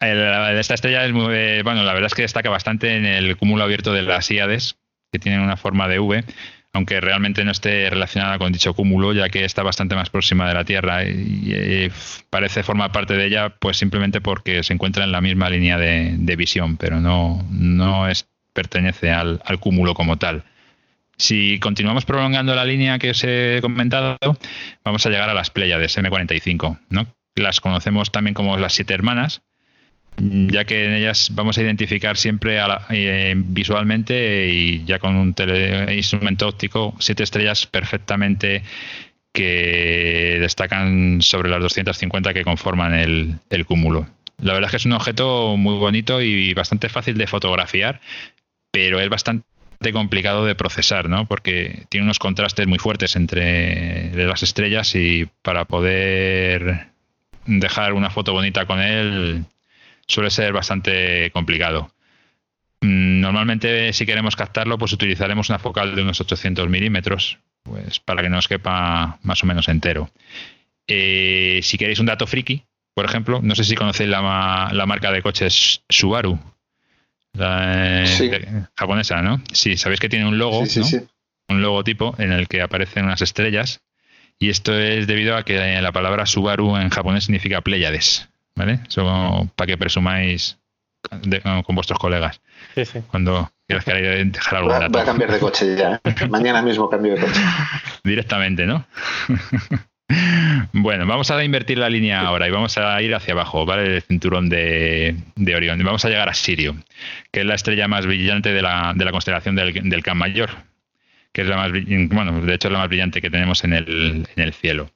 Speaker 2: esta estrella es muy, bueno, la verdad es que destaca bastante en el cúmulo abierto de las Íades, que tienen una forma de V, aunque realmente no esté relacionada con dicho cúmulo, ya que está bastante más próxima de la Tierra y, parece formar parte de ella, pues simplemente porque se encuentra en la misma línea de, visión, pero no, no es, pertenece al, cúmulo como tal. Si continuamos prolongando la línea que os he comentado, vamos a llegar a las Pléyades M45, ¿no? Las conocemos también como las siete hermanas, ya que en ellas vamos a identificar siempre eh, visualmente y ya con un instrumento óptico siete estrellas perfectamente que destacan sobre las 250 que conforman el, el cúmulo. La verdad es que es un objeto muy bonito y bastante fácil de fotografiar, pero es bastante complicado de procesar, ¿no? Porque tiene unos contrastes muy fuertes entre las estrellas y para poder dejar una foto bonita con él suele ser bastante complicado. Mm, normalmente, si queremos captarlo, pues utilizaremos una focal de unos 800 milímetros, pues para que nos quepa más o menos entero. Eh, si queréis un dato friki, por ejemplo, no sé si conocéis la, la marca de coches Subaru, la, eh, japonesa, ¿no? Sí, sabéis que tiene un logo, un logotipo en el que aparecen unas estrellas, y esto es debido a que la palabra Subaru en japonés significa Pléyades. ¿Vale? Eso para que presumáis con vuestros colegas.
Speaker 5: Sí, sí.
Speaker 2: Cuando quieras dejar algún
Speaker 3: dato. Voy a cambiar de coche ya. ¿eh? Mañana mismo cambio de coche.
Speaker 2: Directamente, ¿no? Bueno, vamos a invertir la línea ahora y vamos a ir hacia abajo, ¿vale? El cinturón de, de Orión. Vamos a llegar a Sirio, que es la estrella más brillante de la, de la constelación del, del Can Mayor, que es la más, bueno, de hecho es la más brillante que tenemos en el, en el cielo.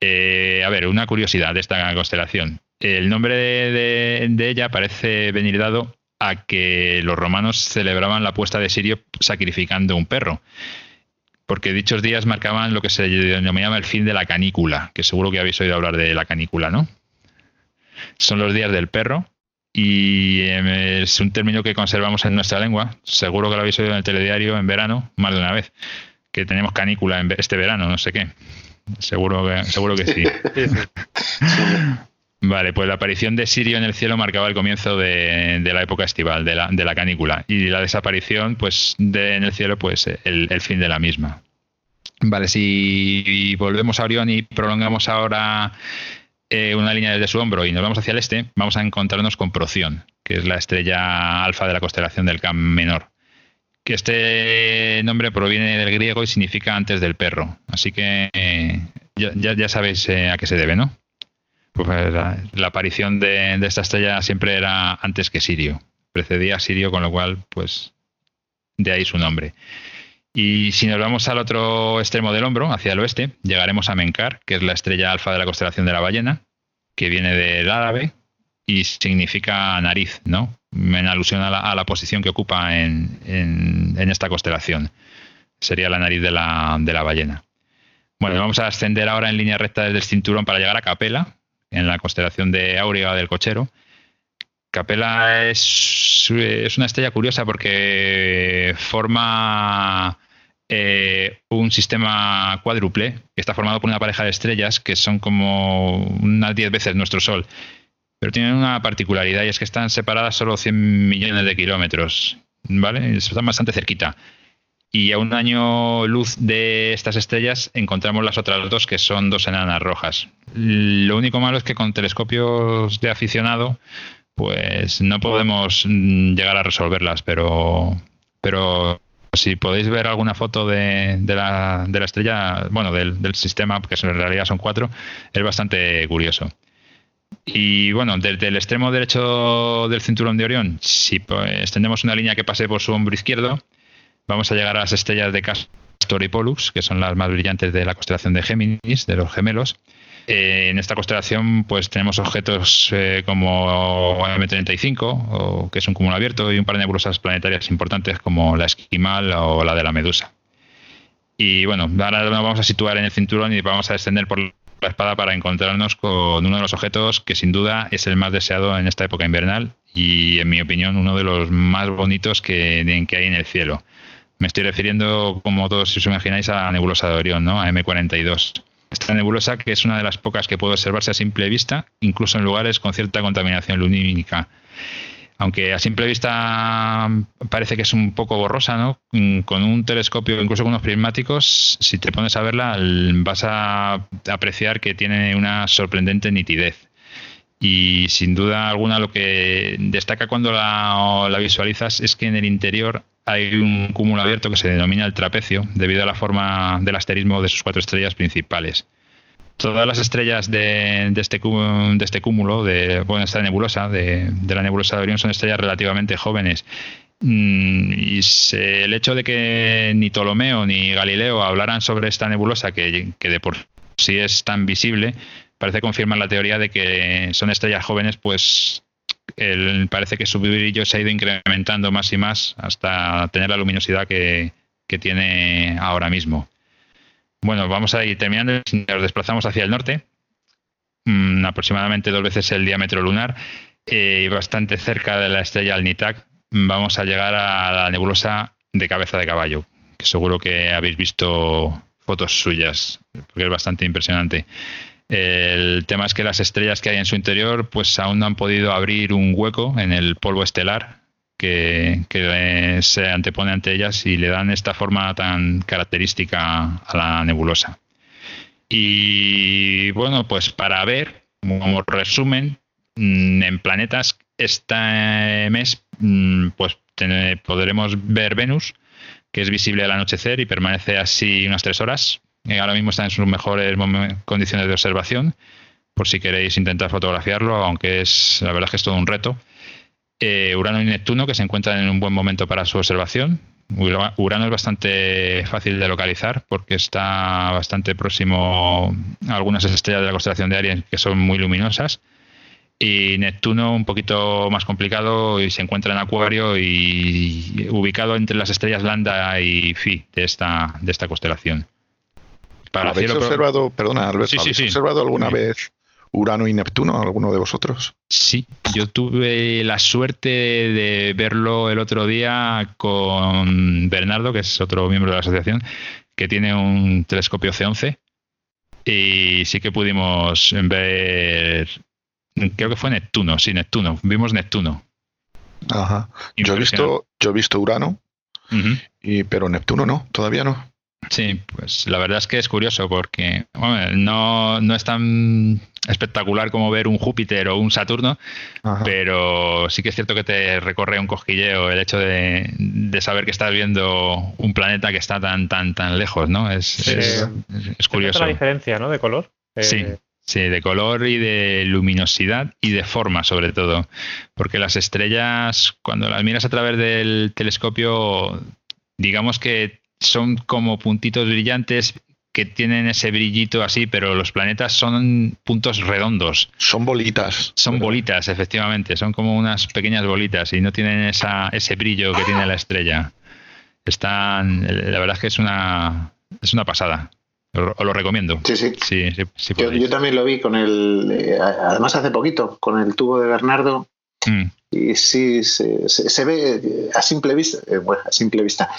Speaker 2: Eh, a ver, una curiosidad de esta constelación. El nombre de, ella parece venir dado a que los romanos celebraban la puesta de Sirio sacrificando un perro porque dichos días marcaban lo que se denominaba el fin de la canícula, que seguro que habéis oído hablar de la canícula, ¿no? Son los días del perro y em, es un término que conservamos en nuestra lengua. Seguro que lo habéis oído en el telediario en verano, más de una vez, que tenemos canícula en este verano, no sé qué. Seguro que, seguro que sí. Vale, pues la aparición de Sirio en el cielo marcaba el comienzo de, la época estival, de la, de la, canícula, y la desaparición, pues, de, en el cielo, pues, el, fin de la misma. Vale, si volvemos a Orión y prolongamos ahora eh, una línea desde su hombro y nos vamos hacia el este, vamos a encontrarnos con Proción, que es la estrella alfa de la constelación del Cam Menor. Que este nombre proviene del griego y significa antes del perro. Así que eh, ya, sabéis eh, a qué se debe, ¿no? Pues la, aparición de, esta estrella siempre era antes que Sirio. Precedía a Sirio, con lo cual, pues, de ahí su nombre. Y si nos vamos al otro extremo del hombro, hacia el oeste, llegaremos a Menkar, que es la estrella alfa de la constelación de la ballena, que viene del árabe y significa nariz, ¿no? En alusión a la, posición que ocupa en, en, esta constelación. Sería la nariz de la, de la ballena. Bueno, vamos a ascender ahora en línea recta desde el cinturón para llegar a Capela, en la constelación de Áurea del Cochero. Capela es, es una estrella curiosa porque forma eh, un sistema cuádruple que está formado por una pareja de estrellas que son como unas 10 veces nuestro Sol. Pero tienen una particularidad y es que están separadas solo 100 millones de kilómetros. ¿Vale? Están bastante cerquita y a un año luz de estas estrellas encontramos las otras dos que son dos enanas rojas. Lo único malo es que con telescopios de aficionado pues no podemos mm, llegar a resolverlas, pero, pero si podéis ver alguna foto de, la, de la, estrella, bueno, del, sistema, que en realidad son cuatro, es bastante curioso. Y bueno, desde el extremo derecho del cinturón de Orión, si pues, tenemos una línea que pase por su hombro izquierdo, vamos a llegar a las estrellas de Castor y Pollux, que son las más brillantes de la constelación de Géminis, de los gemelos. Eh, en esta constelación pues tenemos objetos eh, como M35, que es un cúmulo abierto, y un par de nebulosas planetarias importantes como la Esquimal o la de la Medusa. Y bueno, ahora nos vamos a situar en el cinturón y vamos a descender por la espada para encontrarnos con uno de los objetos que sin duda es el más deseado en esta época invernal y en mi opinión uno de los más bonitos que, que hay en el cielo. Me estoy refiriendo, como todos si os imagináis, a la nebulosa de Orión, ¿no? a M42. Esta nebulosa que es una de las pocas que puede observarse a simple vista, incluso en lugares con cierta contaminación lumínica. Aunque a simple vista parece que es un poco borrosa, ¿no? Con un telescopio, incluso con unos prismáticos, si te pones a verla, vas a apreciar que tiene una sorprendente nitidez. Y sin duda alguna lo que destaca cuando la, visualizas es que en el interior hay un cúmulo abierto que se denomina el trapecio debido a la forma del asterismo de sus cuatro estrellas principales. Todas las estrellas de, este, de este cúmulo, de bueno, esta nebulosa, de, la nebulosa de Orión, son estrellas relativamente jóvenes. Mm, y el hecho de que ni Ptolomeo ni Galileo hablaran sobre esta nebulosa, que, que de por sí es tan visible, parece confirmar la teoría de que son estrellas jóvenes, pues parece que su brillo se ha ido incrementando más y más hasta tener la luminosidad que, tiene ahora mismo. Bueno, vamos a ir terminando. Nos desplazamos hacia el norte, mm, aproximadamente dos veces el diámetro lunar, eh, y bastante cerca de la estrella Alnitak. Vamos a llegar a la nebulosa de cabeza de caballo, que seguro que habéis visto fotos suyas, porque es bastante impresionante. El tema es que las estrellas que hay en su interior pues aún no han podido abrir un hueco en el polvo estelar que, se antepone ante ellas y le dan esta forma tan característica a la nebulosa. Y bueno, pues para ver, como resumen, mm, en planetas, este mes mm, pues podremos ver Venus, que es visible al anochecer y permanece así unas tres horas. Eh, ahora mismo está en sus mejores condiciones de observación, por si queréis intentar fotografiarlo, aunque es la verdad es que es todo un reto. Eh, Urano y Neptuno, que se encuentran en un buen momento para su observación. Urano es bastante fácil de localizar porque está bastante próximo a algunas estrellas de la constelación de Aries que son muy luminosas y Neptuno un poquito más complicado y se encuentra en Acuario y ubicado entre las estrellas Lambda y Phi de esta, de esta constelación.
Speaker 1: Para ¿Habéis observado, perdona Alberto, ¿habéis observado alguna vez Urano y Neptuno, alguno de vosotros?
Speaker 2: Sí, yo tuve la suerte de verlo el otro día con Bernardo, que es otro miembro de la asociación, que tiene un telescopio C11 y sí que pudimos ver Creo que fue Neptuno, sí, Neptuno. Vimos Neptuno.
Speaker 1: Ajá. Yo he visto, yo he visto Urano, y, pero Neptuno no, todavía no.
Speaker 2: Sí, pues la verdad es que es curioso porque no, no, es tan espectacular como ver un Júpiter o un Saturno, pero sí que es cierto que te recorre un cosquilleo el hecho de, saber que estás viendo un planeta que está tan tan tan lejos, ¿no? Es, es, curioso.
Speaker 5: la diferencia, ¿no? De color.
Speaker 2: sí. Eh, Sí, de color y de luminosidad y de forma sobre todo. Porque las estrellas, cuando las miras a través del telescopio, digamos que son como puntitos brillantes que tienen ese brillito así, pero los planetas son puntos redondos.
Speaker 1: Son bolitas.
Speaker 2: Son bolitas, efectivamente. Son como unas pequeñas bolitas y no tienen esa, ese brillo que tiene la estrella. Están, la verdad es que es una, es una pasada. Os lo recomiendo.
Speaker 3: Sí, sí. sí, yo, también lo vi con el. Eh, además, hace poquito, con el tubo de Bernardo. Mm. Y sí, se, ve eh, a simple vista. Eh, bueno, a simple vista.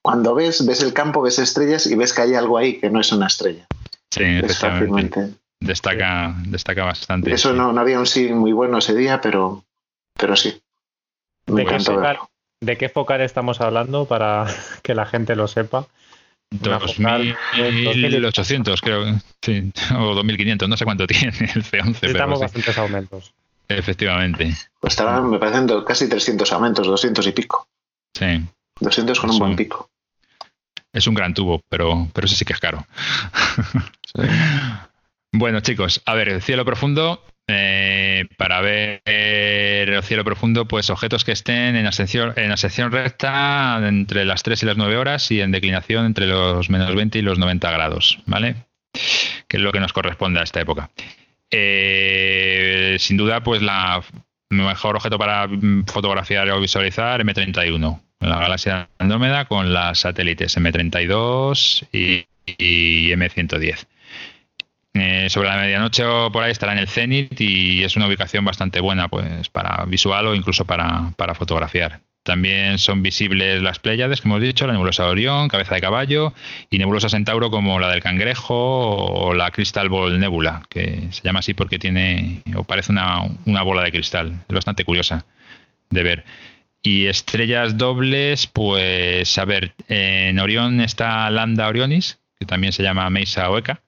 Speaker 3: Cuando ves, ves el campo, ves estrellas y ves que hay algo ahí que no es una estrella.
Speaker 2: Sí, fácilmente. Destaca, destaca bastante.
Speaker 3: Eso no, no había un sí muy bueno ese día, pero, pero sí.
Speaker 5: ¿De qué, focal, ¿De qué focal estamos hablando para que la gente lo sepa?
Speaker 2: 2.800 creo, sí, o 2.500, no sé cuánto tiene el C11.
Speaker 5: Necesitamos bastantes aumentos.
Speaker 2: Efectivamente.
Speaker 3: Pues me parecen casi 300 aumentos, 200 y pico.
Speaker 2: Sí.
Speaker 3: 200 con un, buen pico.
Speaker 2: Es un gran tubo, pero, pero ese sí que es caro. Bueno, chicos, a ver, el cielo profundo eh, para ver el cielo profundo, pues objetos que estén en ascensión, en ascensión recta entre las 3 y las 9 horas y en declinación entre los menos 20 y los 90 grados, ¿vale? Que es lo que nos corresponde a esta época. Eh, sin duda, pues la mejor objeto para fotografiar o visualizar M31, la galaxia Andrómeda con las satélites M32 y, y M110. Eh, sobre la medianoche o por ahí estará en el cenit y es una ubicación bastante buena pues para visual o incluso para, fotografiar. También son visibles las Pléyades, que hemos dicho, la nebulosa de Orión, Cabeza de Caballo y nebulosa Centauro como la del Cangrejo o la Crystal Ball Nebula, que se llama así porque tiene o parece una, una bola de cristal. Es bastante curiosa de ver. Y estrellas dobles, pues a ver, en Orión está Lambda Orionis, que también se llama Mesa Oeca,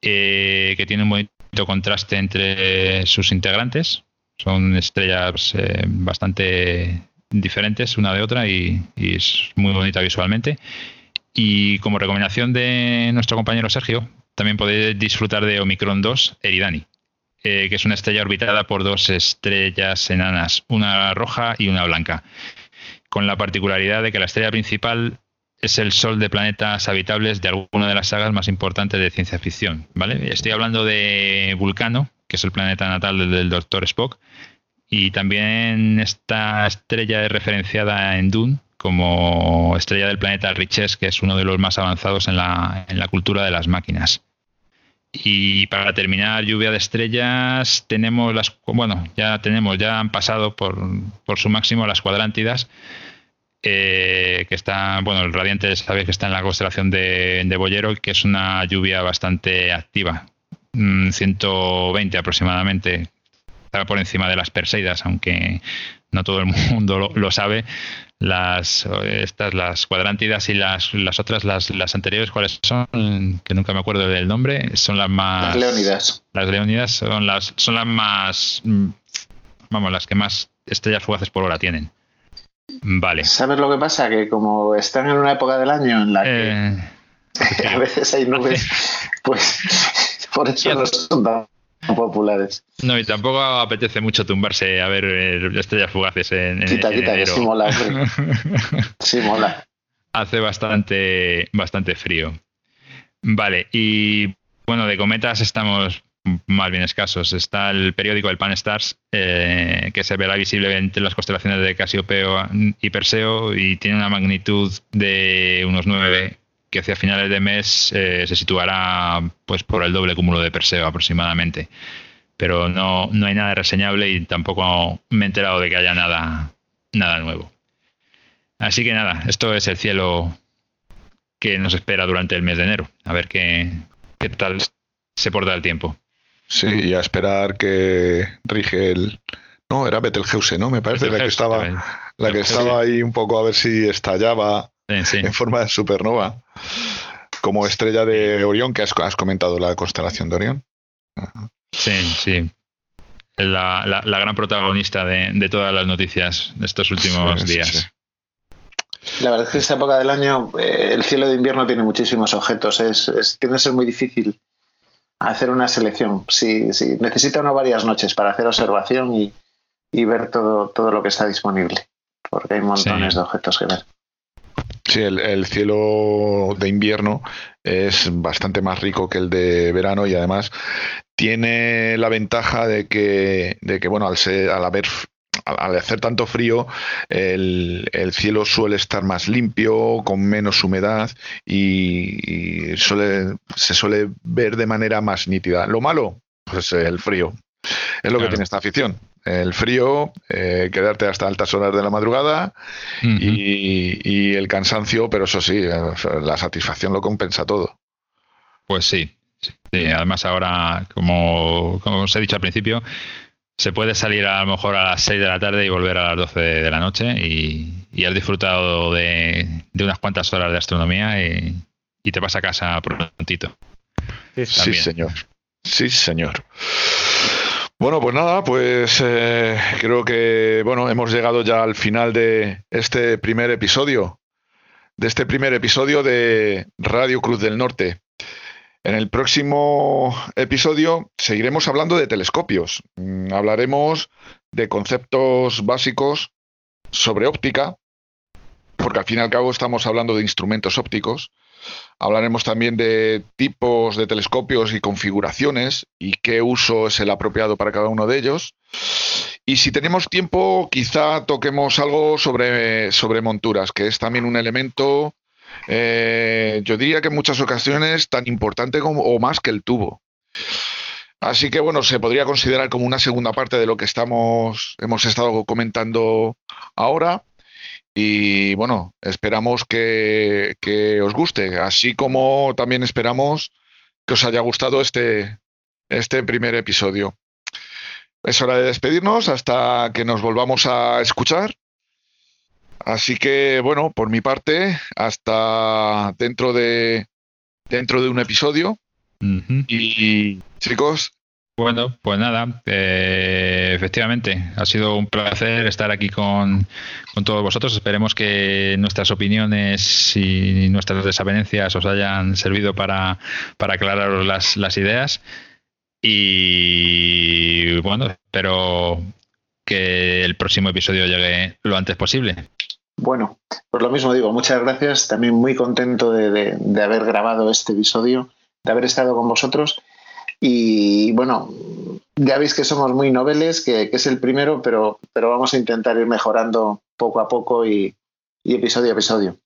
Speaker 2: eh, que tiene un bonito contraste entre sus integrantes. Son estrellas eh, bastante diferentes una de otra y, es muy bonita visualmente. Y como recomendación de nuestro compañero Sergio, también podéis disfrutar de Omicron 2 Eridani, eh, que es una estrella orbitada por dos estrellas enanas, una roja y una blanca, con la particularidad de que la estrella principal es el sol de planetas habitables de alguna de las sagas más importantes de ciencia ficción. ¿vale? Estoy hablando de Vulcano, que es el planeta natal del, Doctor Spock, y también esta estrella es referenciada en Dune como estrella del planeta Riches, que es uno de los más avanzados en la, en la cultura de las máquinas. Y para terminar, lluvia de estrellas, tenemos las, bueno, ya tenemos, ya han pasado por, su máximo las cuadrántidas, eh, que está, bueno, el radiante sabéis que está en la constelación de, de Bollero, que es una lluvia bastante activa, 120 mm, aproximadamente, está por encima de las Perseidas, aunque no todo el mundo lo, sabe. Las estas las cuadrántidas y las, las otras las, las anteriores cuáles son que nunca me acuerdo del nombre. Son las más
Speaker 3: las leónidas.
Speaker 2: Las leónidas son las son las más mm, vamos las que más estrellas fugaces por hora tienen. Vale.
Speaker 3: Sabes lo que pasa que como están en una época del año en la que eh, a veces hay nubes pues por eso no son tan populares.
Speaker 2: No, y tampoco apetece mucho tumbarse a ver eh, estrellas fugaces en, en
Speaker 3: Quita, quita, que sí mola. sí mola.
Speaker 2: Hace bastante, bastante frío. Vale, y bueno, de cometas estamos más bien escasos. Está el periódico El Pan Stars, eh, que se verá visible entre las constelaciones de Casiopeo y Perseo y tiene una magnitud de unos 9 que hacia finales de mes eh, se situará pues por el doble cúmulo de Perseo aproximadamente. Pero no, no hay nada reseñable y tampoco me he enterado de que haya nada, nada nuevo. Así que nada, esto es el cielo que nos espera durante el mes de enero. A ver qué, qué tal se porta el tiempo.
Speaker 1: Sí, y a esperar que rige el... No, era Betelgeuse, ¿no? Me parece la que estaba, la que estaba ahí un poco a ver si estallaba en forma de supernova, como estrella de Orión, que has, comentado la constelación de Orión.
Speaker 2: Sí, sí. La, la, gran protagonista de, todas las noticias de estos últimos días.
Speaker 3: La verdad es que esta época del año eh, el cielo de invierno tiene muchísimos objetos. Es, tiene que ser muy difícil hacer una selección. Sí, sí, necesita uno varias noches para hacer observación y, ver todo, todo lo que está disponible, porque hay montones de objetos que ver.
Speaker 1: Sí, el, cielo de invierno es bastante más rico que el de verano y además tiene la ventaja de que, de que bueno, al, ser, al haber al hacer tanto frío, el, cielo suele estar más limpio, con menos humedad y, suele, se suele ver de manera más nítida. Lo malo, pues el frío. Es lo que tiene esta afición el frío, eh, quedarte hasta altas horas de la madrugada y, el cansancio, pero eso sí, eh, la satisfacción lo compensa todo.
Speaker 2: Pues sí, sí. además ahora, como, como os he dicho al principio, se puede salir a lo mejor a las 6 de la tarde y volver a las 12 de, la noche y, y, has disfrutado de, unas cuantas horas de astronomía y, te vas a casa prontito.
Speaker 1: sí señor. Sí, señor. Bueno, pues nada, pues eh, creo que bueno, hemos llegado ya al final de este primer episodio, de este primer episodio de Radio Cruz del Norte. En el próximo episodio seguiremos hablando de telescopios. Mm, hablaremos de conceptos básicos sobre óptica, porque al fin y al cabo estamos hablando de instrumentos ópticos. Hablaremos también de tipos de telescopios y configuraciones y qué uso es el apropiado para cada uno de ellos. Y si tenemos tiempo, quizá toquemos algo sobre, sobre monturas, que es también un elemento, eh, yo diría que en muchas ocasiones tan importante como, o más que el tubo. Así que bueno, se podría considerar como una segunda parte de lo que estamos, hemos estado comentando ahora. Y bueno, esperamos que, os guste, así como también esperamos que os haya gustado este, este primer episodio. Es hora de despedirnos hasta que nos volvamos a escuchar. Así que bueno, por mi parte, hasta dentro de dentro de un episodio. Y chicos,
Speaker 2: bueno, pues nada, eh, efectivamente, ha sido un placer estar aquí con, todos vosotros. Esperemos que nuestras opiniones y nuestras desavenencias os hayan servido para, para aclararos las, las ideas. Y bueno, espero que el próximo episodio llegue lo antes posible.
Speaker 3: Bueno, pues lo mismo digo, muchas gracias. También muy contento de, de haber grabado este episodio, de haber estado con vosotros y bueno, ya veis que somos muy noveles, que, es el primero, pero, pero vamos a intentar ir mejorando poco a poco y, episodio a episodio.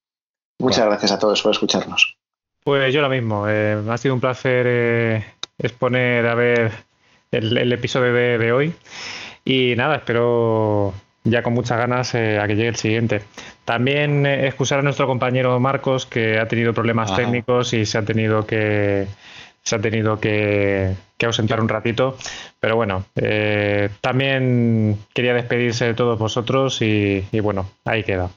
Speaker 3: Muchas gracias a todos por escucharnos.
Speaker 5: Pues yo lo mismo. Eh, ha sido un placer eh, exponer a ver el, episodio de, hoy. Y nada, espero ya con muchas ganas eh, a que llegue el siguiente. También excusar a nuestro compañero Marcos, que ha tenido problemas técnicos y se ha tenido que, se ha tenido que, ausentar un ratito. Pero bueno, eh, también quería despedirse de todos vosotros y, bueno, ahí queda.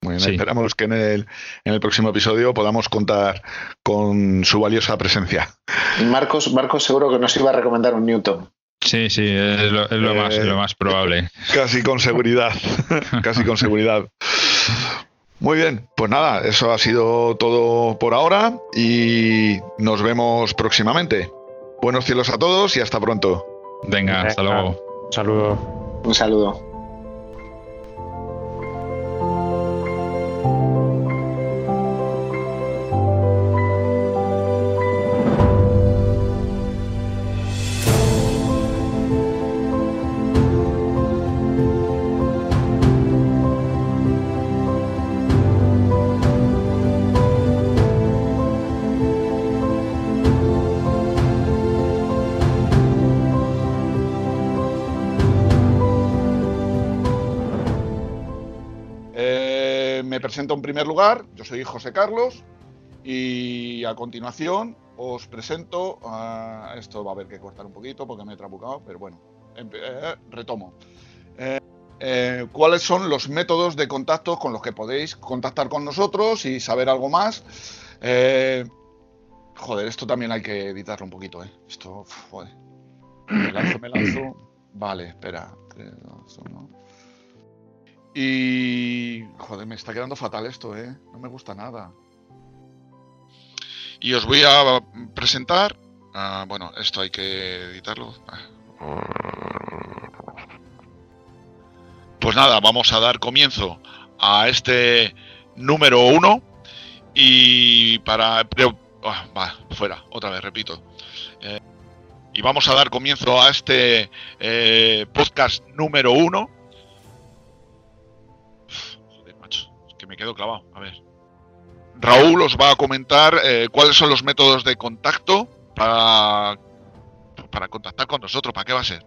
Speaker 1: Muy bien, esperamos que en el, en el próximo episodio podamos contar con su valiosa presencia.
Speaker 3: Marcos, Marcos seguro que nos iba a recomendar un Newton.
Speaker 2: Sí, sí, es lo, más, lo más probable.
Speaker 1: Casi con seguridad, casi con seguridad. Muy bien, pues nada, eso ha sido todo por ahora y nos vemos próximamente. Buenos cielos a todos y hasta pronto.
Speaker 2: Venga, hasta luego.
Speaker 5: Un saludo.
Speaker 3: Un saludo.
Speaker 1: Presento en primer lugar, yo soy José Carlos y a continuación os presento, esto va a haber que cortar un poquito porque me he trabucado, pero bueno, eh, retomo. Eh, eh, ¿Cuáles son los métodos de contacto con los que podéis contactar con nosotros y saber algo más? joder, esto también hay que editarlo un poquito, ¿eh? Esto, joder. Me lanzo, me lanzo. Vale, espera. Y. Joder, me está quedando fatal esto, ¿eh? No me gusta nada. Y os voy a presentar. Ah, bueno, esto hay que editarlo. Pues nada, vamos a dar comienzo a este número uno. Y para. Ah, va, fuera, otra vez, repito. Eh, y vamos a dar comienzo a este eh, podcast número uno me quedo clavado. A ver. Raúl os va a comentar eh, cuáles son los métodos de contacto para, para contactar con nosotros. ¿Para qué va a ser?